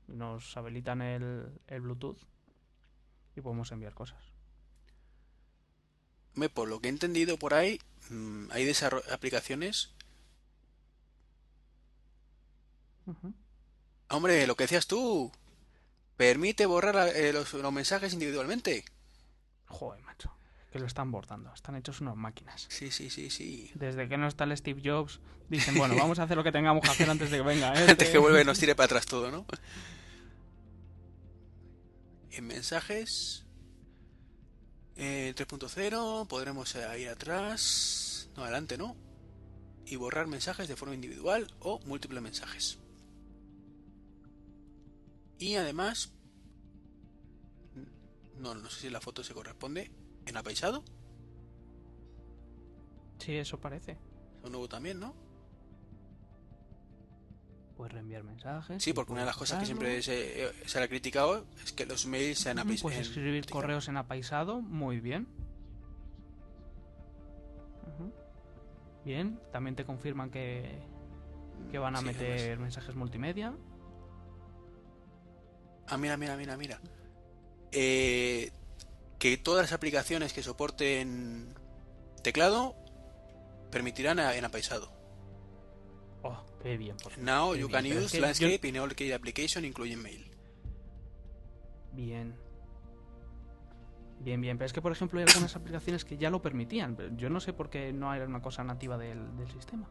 Nos habilitan el, el Bluetooth y podemos enviar cosas. Me, por lo que he entendido por ahí, mm, hay aplicaciones. Hombre, lo que decías tú. Permite borrar eh, los, los mensajes individualmente. Joder, macho. Que lo están bordando. Están hechos unas máquinas. Sí, sí, sí, sí. Desde que no está el Steve Jobs, dicen, bueno, vamos a hacer lo que tengamos que hacer antes de que venga. este". Antes que vuelva y nos tire para atrás todo, ¿no? En mensajes. eh, 3.0, podremos eh, ir atrás. No, adelante, ¿no? Y borrar mensajes de forma individual o múltiples mensajes. Y además. No, no sé si la foto se corresponde. En apaisado. Sí, eso parece. Eso nuevo también, ¿no? Puedes reenviar mensajes. Sí, porque una de las cosas que siempre se, eh, se le ha criticado es que los mails sean Mm, apais- Puedes escribir correos en apaisado, muy bien. Bien, también te confirman que, que van a Sí, meter además. mensajes multimedia. Ah, mira, mira, mira, mira. Eh, que todas las aplicaciones que soporten teclado permitirán en apaisado. Oh, qué bien. Por Now qué you bien, can use landscape yo- in all key application including mail. Bien. Bien, bien. Pero es que, por ejemplo, hay algunas aplicaciones que ya lo permitían. pero Yo no sé por qué no era una cosa nativa del, del sistema.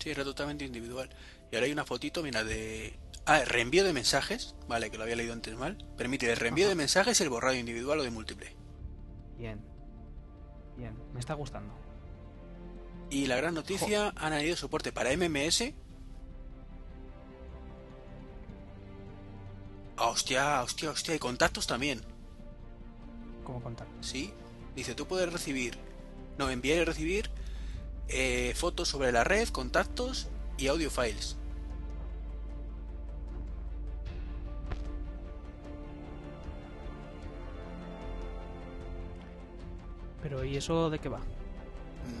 Sí, era totalmente individual. Y ahora hay una fotito, mira, de... Ah, reenvío de mensajes, vale, que lo había leído antes mal. Permite el reenvío Ajá. de mensajes, el borrado individual o de múltiple. Bien. Bien. Me está gustando. Y la gran noticia, han añadido soporte para MMS. Ah, hostia, hostia, hostia, y contactos también. Como contacto. Sí, dice, tú puedes recibir, no, enviar y recibir eh, fotos sobre la red, contactos y audio files. Pero, ¿y eso de qué va?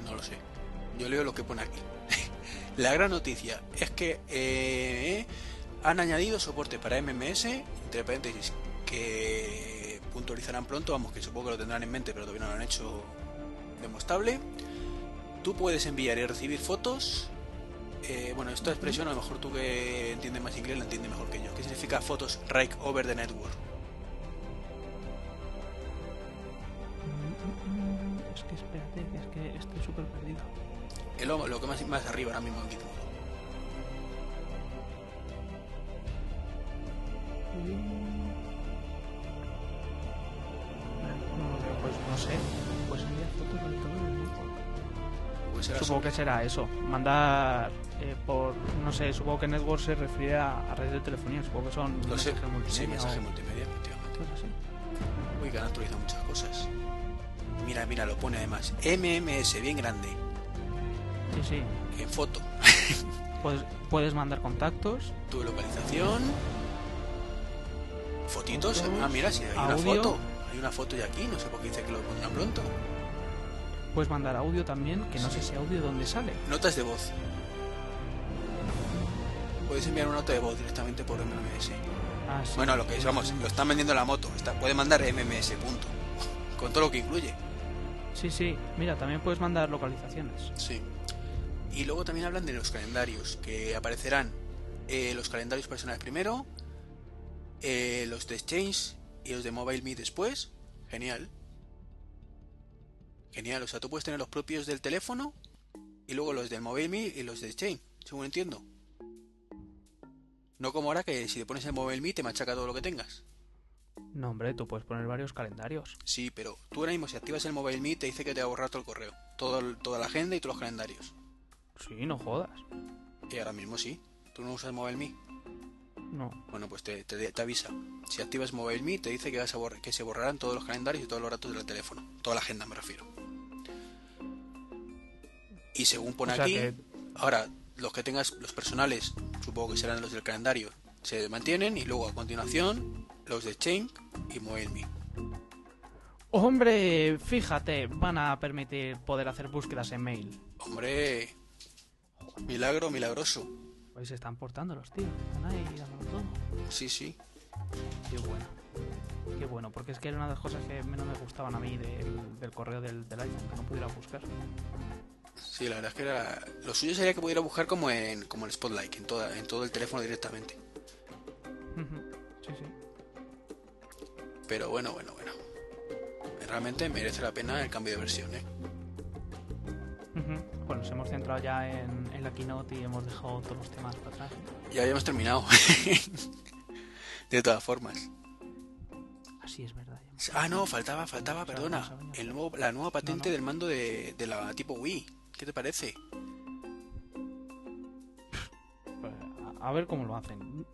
No lo sé. Yo leo lo que pone aquí. la gran noticia es que eh, han añadido soporte para MMS, entre paréntesis, que puntualizarán pronto, vamos, que supongo que lo tendrán en mente, pero todavía no lo han hecho demostrable. Tú puedes enviar y recibir fotos. eh, bueno, esta expresión a lo mejor tú que entiendes más inglés la entiendes mejor que yo. ¿Qué significa fotos rake over the network? Que espérate, que es que estoy súper perdido. Es lo, lo que más, más arriba ahora mismo en Gitmodo. No pues no sé. Pues enviar fotos al todo el network. Pues Supongo que será eso. Mandar eh, por. No sé, supongo que network se refiere a, a redes de telefonía. Supongo que son Lo sé. mensajes multimedia. Sí, mensaje o multimedia, efectivamente. cosas así. Uy, que han actualizado muchas cosas. Mira, mira, lo pone además. MMS, bien grande. Sí, sí. En foto. Puedes, puedes mandar contactos. Tu localización. Fotitos. Fotos, Ah, mira, si hay una foto. Hay una foto ya aquí. No sé por qué dice que lo pondrán pronto. Puedes mandar audio también, que no sé si audio dónde sale. Notas de voz. Puedes enviar una nota de voz directamente por MMS. Ah, sí. Bueno, lo que es, vamos, lo están vendiendo en la moto. Está, puede mandar MMS, punto. Con todo lo que incluye. Sí, sí. Mira, también puedes mandar localizaciones. Sí. Y luego también hablan de los calendarios, que aparecerán eh, los calendarios personales primero, eh, los de Exchange y los de Mobile Me después. Genial. Genial, o sea, tú puedes tener los propios del teléfono y luego los del Mobile Me y los de Exchange, según entiendo. No como ahora que si le pones el Mobile Me te machaca todo lo que tengas. No, hombre, tú puedes poner varios calendarios. Sí, pero tú ahora mismo si activas el Mobile Me te dice que te va a borrar todo el correo, todo el- toda la agenda y todos los calendarios. Sí, no jodas. Y ahora mismo sí. ¿Tú no usas Mobile Me? No. Bueno, pues te, te- te avisa. Si activas Mobile Me, te dice que, vas a borrar- que se borrarán todos los calendarios y todos los datos del teléfono. Toda la agenda, me refiero. Y según pone O sea aquí, que- ahora los que tengas, los personales, supongo que serán los del calendario, se mantienen y luego a continuación los de Chain y Mobile Me. Hombre, fíjate, van a permitir poder hacer búsquedas en mail. Hombre, milagro, milagroso. Pues se están portando los tíos. Están ahí dándolo todo. Sí, sí. Qué bueno. Qué bueno, porque es que era una de las cosas que menos me gustaban a mí del, del correo del, del iPhone, que no pudiera buscar. Sí, la verdad es que era... Lo suyo sería que pudiera buscar como en, como en Spotlight, en, toda, en todo el teléfono directamente. Pero bueno, bueno, bueno. Realmente merece la pena el cambio de versión, ¿eh? Bueno, nos hemos centrado ya en, en la keynote y hemos dejado todos los temas para atrás. Ya habíamos terminado. de todas formas. Así es verdad. Ah, no, faltaba, faltaba, perdona. El nuevo, la nueva patente no. del mando de, de la tipo Wii. ¿Qué te parece? Pues, a ver cómo lo hacen.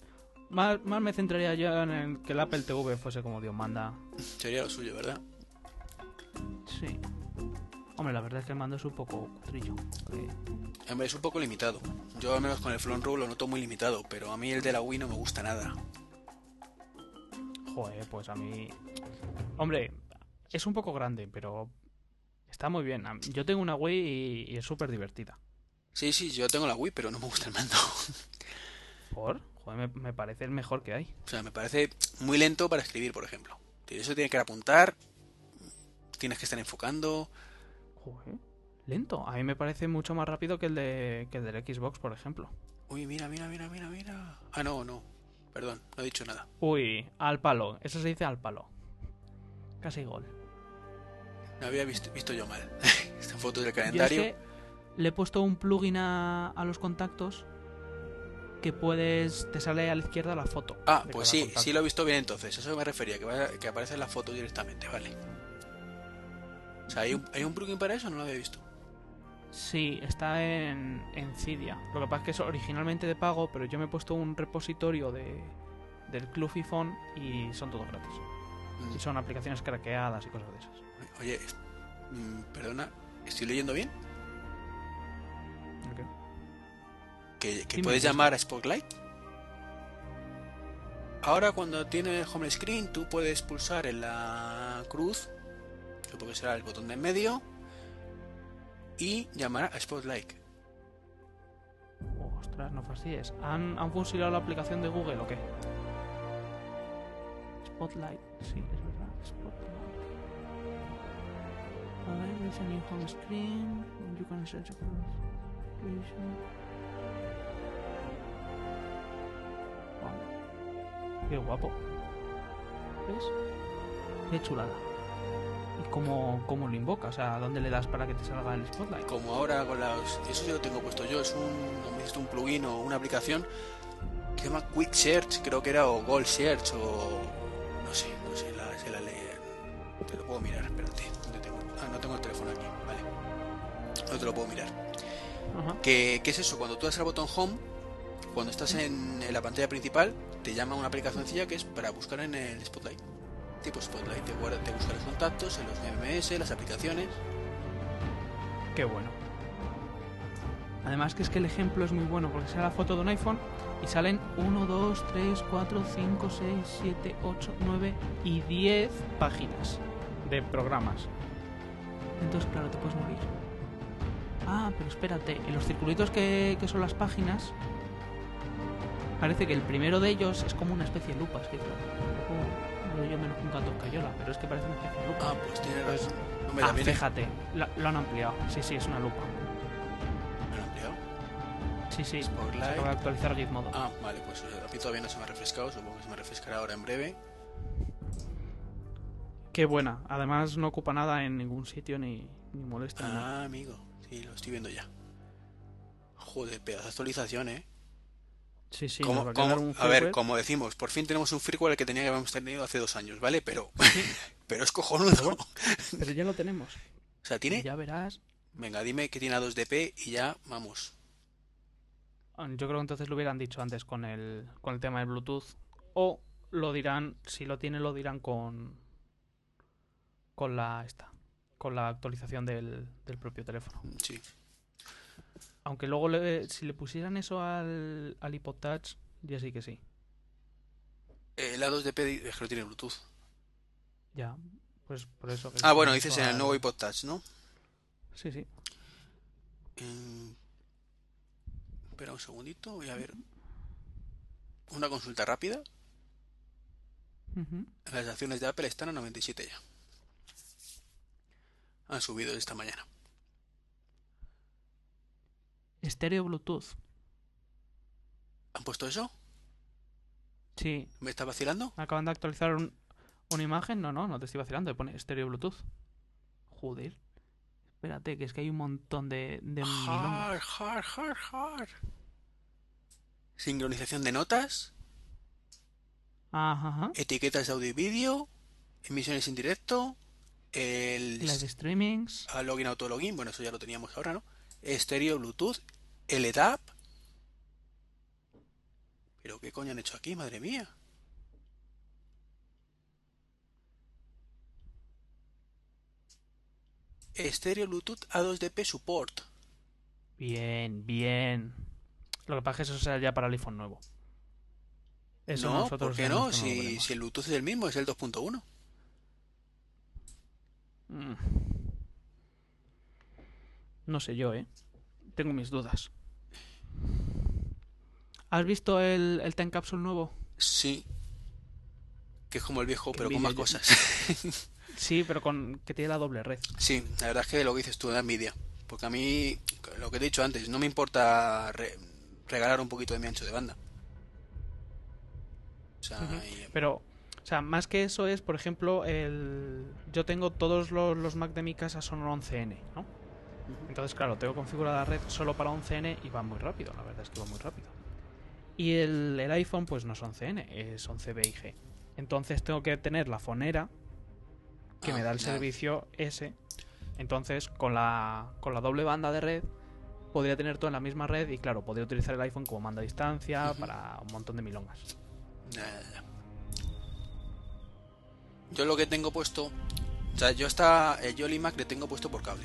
Más, más me centraría yo en el que el Apple TV fuese como Dios manda. Sería lo suyo, ¿verdad? Sí. Hombre, la verdad es que el mando es un poco cutrillo. Hombre, es un poco limitado. Yo al menos con el Front Row lo noto muy limitado, pero a mí el de la Wii no me gusta nada. Joder, pues a mí... Hombre, es un poco grande, pero está muy bien. Yo tengo una Wii y, y es súper divertida. Sí, sí, yo tengo la Wii, pero no me gusta el mando. ¿Por? Joder, me, me parece el mejor que hay. O sea, me parece muy lento para escribir, por ejemplo. Eso tiene que apuntar, tienes que estar enfocando. Joder. lento. A mí me parece mucho más rápido que el de que el del Xbox, por ejemplo. Uy, mira, mira, mira, mira, mira. Ah, no, no. Perdón, no he dicho nada. Uy, al palo. Eso se dice al palo. Casi gol. No había visto, visto yo mal. Esta foto del Yo es calendario. que le he puesto un plugin a, a los contactos que puedes. Te sale a la izquierda la foto. Ah, pues sí, contacto. sí lo he visto bien entonces. Eso me refería, que, vaya- que aparece en la foto directamente, vale. O sea, ¿hay un, ¿hay un plugin para eso? No lo había visto. Sí, está en, en Cydia. Lo que pasa es que es originalmente de pago, pero yo me he puesto un repositorio de, del Club iPhone y son todos gratis. Mm. Y son aplicaciones craqueadas y cosas de esas. Oye, mm, perdona, ¿estoy leyendo bien? Ok. ¿Que, puedes llamar a Spotlight? Ahora cuando tiene home screen tú puedes pulsar en la cruz, supongo que será el botón de en medio, y llamar a Spotlight. Ostras, no fastidies. ¿Han, ¿Han fusilado la aplicación de Google o qué? Spotlight, sí, es verdad. Spotlight. Alright, there's a new home screen. You can search for Wow. Qué guapo. ¿Ves? Qué chulada. ¿Y cómo, cómo lo invoca? O sea, ¿dónde le das para que te salga el Spotlight? Como ahora con las... Eso ya lo tengo puesto yo, es un, un plugin o una aplicación que se llama Quick Search, creo que era, o Gold Search, o... No sé, no sé, la, se la lee. Te lo puedo mirar, espérate. ¿dónde tengo? Ah, no tengo el teléfono aquí, vale. No te lo puedo mirar. ¿Qué, qué es eso? Cuando tú das al botón Home, cuando estás en, la pantalla principal, te llama una aplicación sencilla que es para buscar en el Spotlight. Tipo Spotlight, te, guarda, te busca los contactos, en los MMS, las aplicaciones. Qué bueno. Además que es que el ejemplo es muy bueno porque sale la foto de un iPhone y salen 1, 2, 3, 4, 5, 6, 7, 8, 9 y 10 páginas de programas. Entonces, claro, te puedes morir. Ah, pero espérate, en los circulitos que, que son las páginas, parece que el primero de ellos es como una especie de lupa. Es que, claro, tampoco yo menos un gato cayola, pero es que parece una especie de lupa. Ah, pues tiene razón. Hombre, ah, también es- fíjate, lo, lo han ampliado. Sí, sí, es una lupa. ¿Me lo han ampliado? Sí, sí. Spotlight. Se acaba de actualizar Gizmodo. Ah, vale, pues eh, a mí todavía no se me ha refrescado, supongo que se me refrescará ahora en breve. Qué buena. Además no ocupa nada en ningún sitio ni, ni molesta. nada. Ah, amigo, sí, lo estoy viendo ya. Joder, pedazo de actualización, ¿eh? Sí, sí. Como- a, como- un a ver, como decimos, por fin tenemos un firmware que tenía que habíamos tenido hace dos años, ¿vale? Pero, pero es cojonudo. Pero ya lo tenemos. O sea, tiene... Ya verás. Venga, dime que tiene a 2DP y ya, vamos. Ah, Yo creo que entonces lo hubieran dicho antes con el, con el tema del Bluetooth. O lo dirán, si lo tiene, lo dirán con. Con la esta. Con la actualización del, del propio teléfono. Sí. Aunque luego le- si le pusieran eso al, al iPod Touch, ya sí que sí. El A2DP di- es que no tiene Bluetooth. Ya. Pues por eso. Ah, bueno, dices en el nuevo iPod Touch, ¿no? Sí, sí. Mm, Espera un segundito, voy a ver. Una consulta rápida. Las acciones de Apple están a 97 ya. Han subido esta mañana. Estéreo Bluetooth. ¿Han puesto eso? Sí. ¿Me está vacilando? Acaban de actualizar un- una imagen. No, no, no te estoy vacilando. Pone estéreo Bluetooth. Joder. Espérate, que es que hay un montón de, de. Hard, hard, hard, hard. Sincronización de notas, Ajá, ajá. etiquetas de audio y vídeo, emisiones en directo, el Live streamings. a login auto login, bueno, eso ya lo teníamos ahora, ¿no? Estéreo Bluetooth, LDAP. ¿Pero qué coño han hecho aquí, madre mía? Estéreo Bluetooth A2DP Support. Bien, bien. Lo que pasa es que eso será ya para el iPhone nuevo. Eso no, nosotros ¿por qué no? si el Bluetooth es el mismo, es el 2.1. Mm. No sé yo, ¿eh? Tengo mis dudas. ¿Has visto el, el Time Capsule nuevo? Sí. Que es como el viejo, pero con más cosas. Sí, pero con que tiene la doble red. sí, la verdad es que lo que dices tú da envidia. Porque a mí, lo que he dicho antes, no me importa regalar un poquito de mi ancho de banda. O sea, Pero, o sea, más que eso es, por ejemplo, el... yo tengo todos los, Mac de mi casa son 11N, ¿no? Entonces, claro, tengo configurada la red solo para 11N y va muy rápido, la verdad es que va muy rápido. Y el, el iPhone, pues no es 11N, es 11B y G. Entonces tengo que tener la fonera que me ah, da el servicio S. Entonces, con la, con la doble banda de red, podría tener todo en la misma red y, claro, podría utilizar el iPhone como manda a distancia para un montón de milongas. Yo lo que tengo puesto, o sea, yo está yo el iMac le tengo puesto por cable,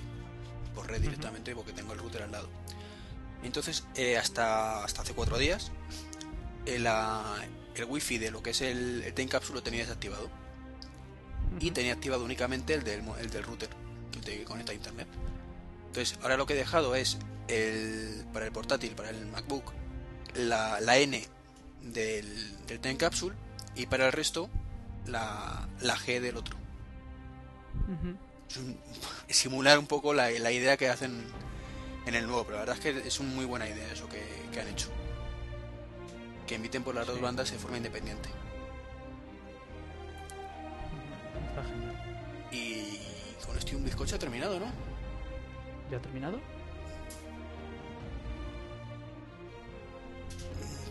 por red directamente, porque tengo el router al lado. Entonces, eh, hasta, hasta hace cuatro días, el, el wifi de lo que es el, el Time Capsule lo tenía desactivado. Y tenía activado únicamente el del, el del router, que te conecta a internet. Entonces, ahora lo que he dejado es el, para el portátil, para el MacBook, la, la N del, del Time Capsule y para el resto la, la G del otro. simular un poco la, la, idea que hacen en el nuevo, pero la verdad es que es una muy buena idea eso que, que han hecho. Que emiten por las dos bandas de forma independiente. Y con esto un bizcocho ha terminado, ¿no? ¿Ya ha terminado?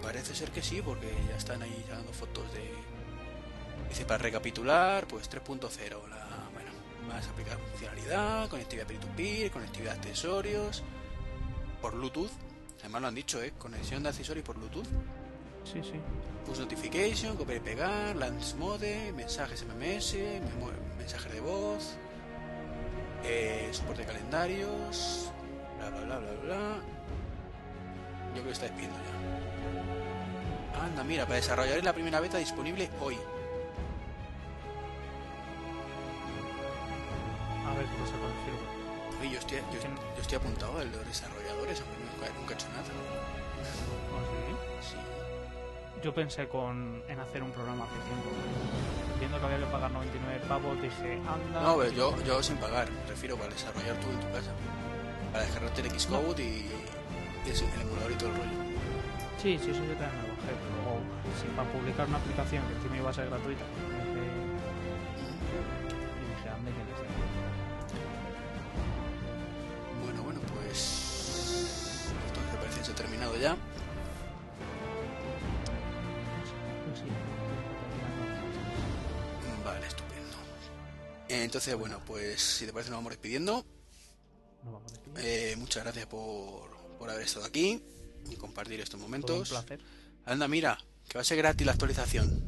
Parece ser que sí, porque ya están ahí dando fotos de. Dice para recapitular, pues 3.0, la más aplicar funcionalidad, conectividad peer-to-peer, conectividad de accesorios, por Bluetooth. Además lo han dicho, ¿eh? Conexión de accesorios por Bluetooth. Sí, sí. Push notification, copiar y pegar, lance mode, mensajes MMS, mensajes de voz, eh, soporte de calendarios, bla bla bla bla bla. Yo creo que está despidiendo ya. Anda, mira, para desarrollar la primera beta disponible hoy. A ver cómo se confirma. Oye, yo estoy, yo, yo estoy apuntado a los desarrolladores, aunque nunca, nunca he hecho nada. ¿Ah, sí? Sí. Yo pensé con, en hacer un programa hace tiempo. Viendo que había que pagar 99 pavos, dije, anda. No, pero yo, yo sin pagar, prefiero para desarrollar tú en tu casa. Para descargarte el Xcode y, y el emulador y todo el rollo. Sí, sí, eso yo también me lo bajé, pero si para publicar una aplicación que encima iba a ser gratuita, Entonces, bueno, pues si te parece, nos vamos despidiendo. Nos vamos despidiendo. Eh, muchas gracias por, por haber estado aquí y compartir estos momentos. un placer. Anda, mira, que va a ser gratis la actualización.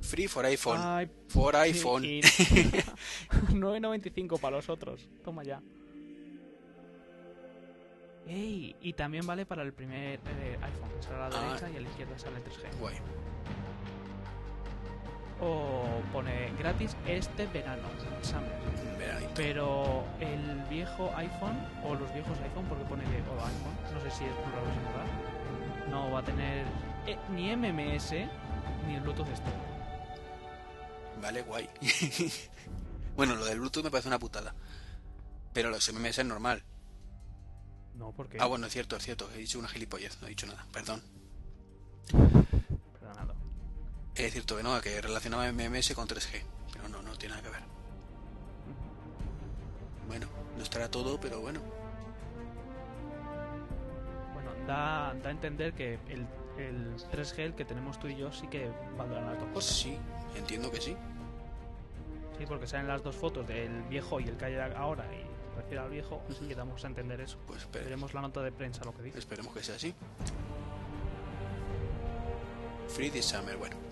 Free for iPhone. for iPhone. 9.95 para los otros. Toma ya. Ey, y también vale para el primer eh, iPhone. Sale a la ah. derecha y a la izquierda sale 3G. Guay. O pone gratis este verano. Pero el viejo iPhone, o los viejos iPhone, porque pone viejo iPhone, no sé si es plural o singular, no va a tener eh, ni MMS ni el Bluetooth este. Vale, guay. bueno, lo del Bluetooth me parece una putada. Pero los MMS es normal. No, porque. Ah, bueno, es cierto, es cierto. He dicho una gilipollez, no he dicho nada. Perdón. Perdonado. Es cierto que no, que relacionaba MMS con 3G. Pero no, no tiene nada que ver. Bueno, no estará todo, pero bueno. Bueno, da, da a entender que el, el 3G, el que tenemos tú y yo, sí que valdrán las dos cosas. Sí, entiendo que sí. Sí, porque salen las dos fotos del viejo y el que hay ahora y refiere al viejo, así que damos a entender eso. Pues veremos la nota de prensa lo que dice. Esperemos que sea así. Free summer, bueno.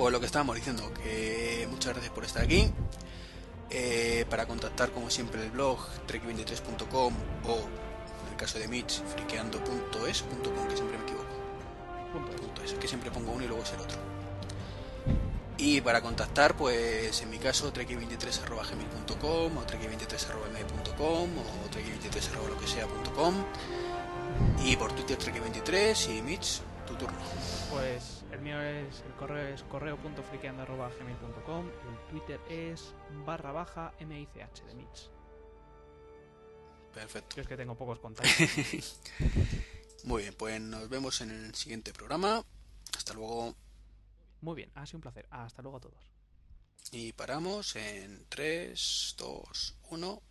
Pues lo que estábamos diciendo, que muchas gracias por estar aquí. Eh, para contactar como siempre el blog trek23.com o en el caso de Mitch friqueando.es.com que siempre me equivoco punto es, que siempre pongo uno y luego es el otro y para contactar pues en mi caso trek23.gmail.com o trek23.me.com o trek23. lo que sea.com y por Twitter trek23 y Mitch tu turno pues el mío es, el correo es correo.friqueando.gmail.com, el Twitter es barra baja MICH de Mitch. Perfecto. Yo es que tengo pocos contactos. Muy bien, pues nos vemos en el siguiente programa. Hasta luego. Muy bien, ha sido un placer. Hasta luego a todos. Y paramos en 3, 2, 1.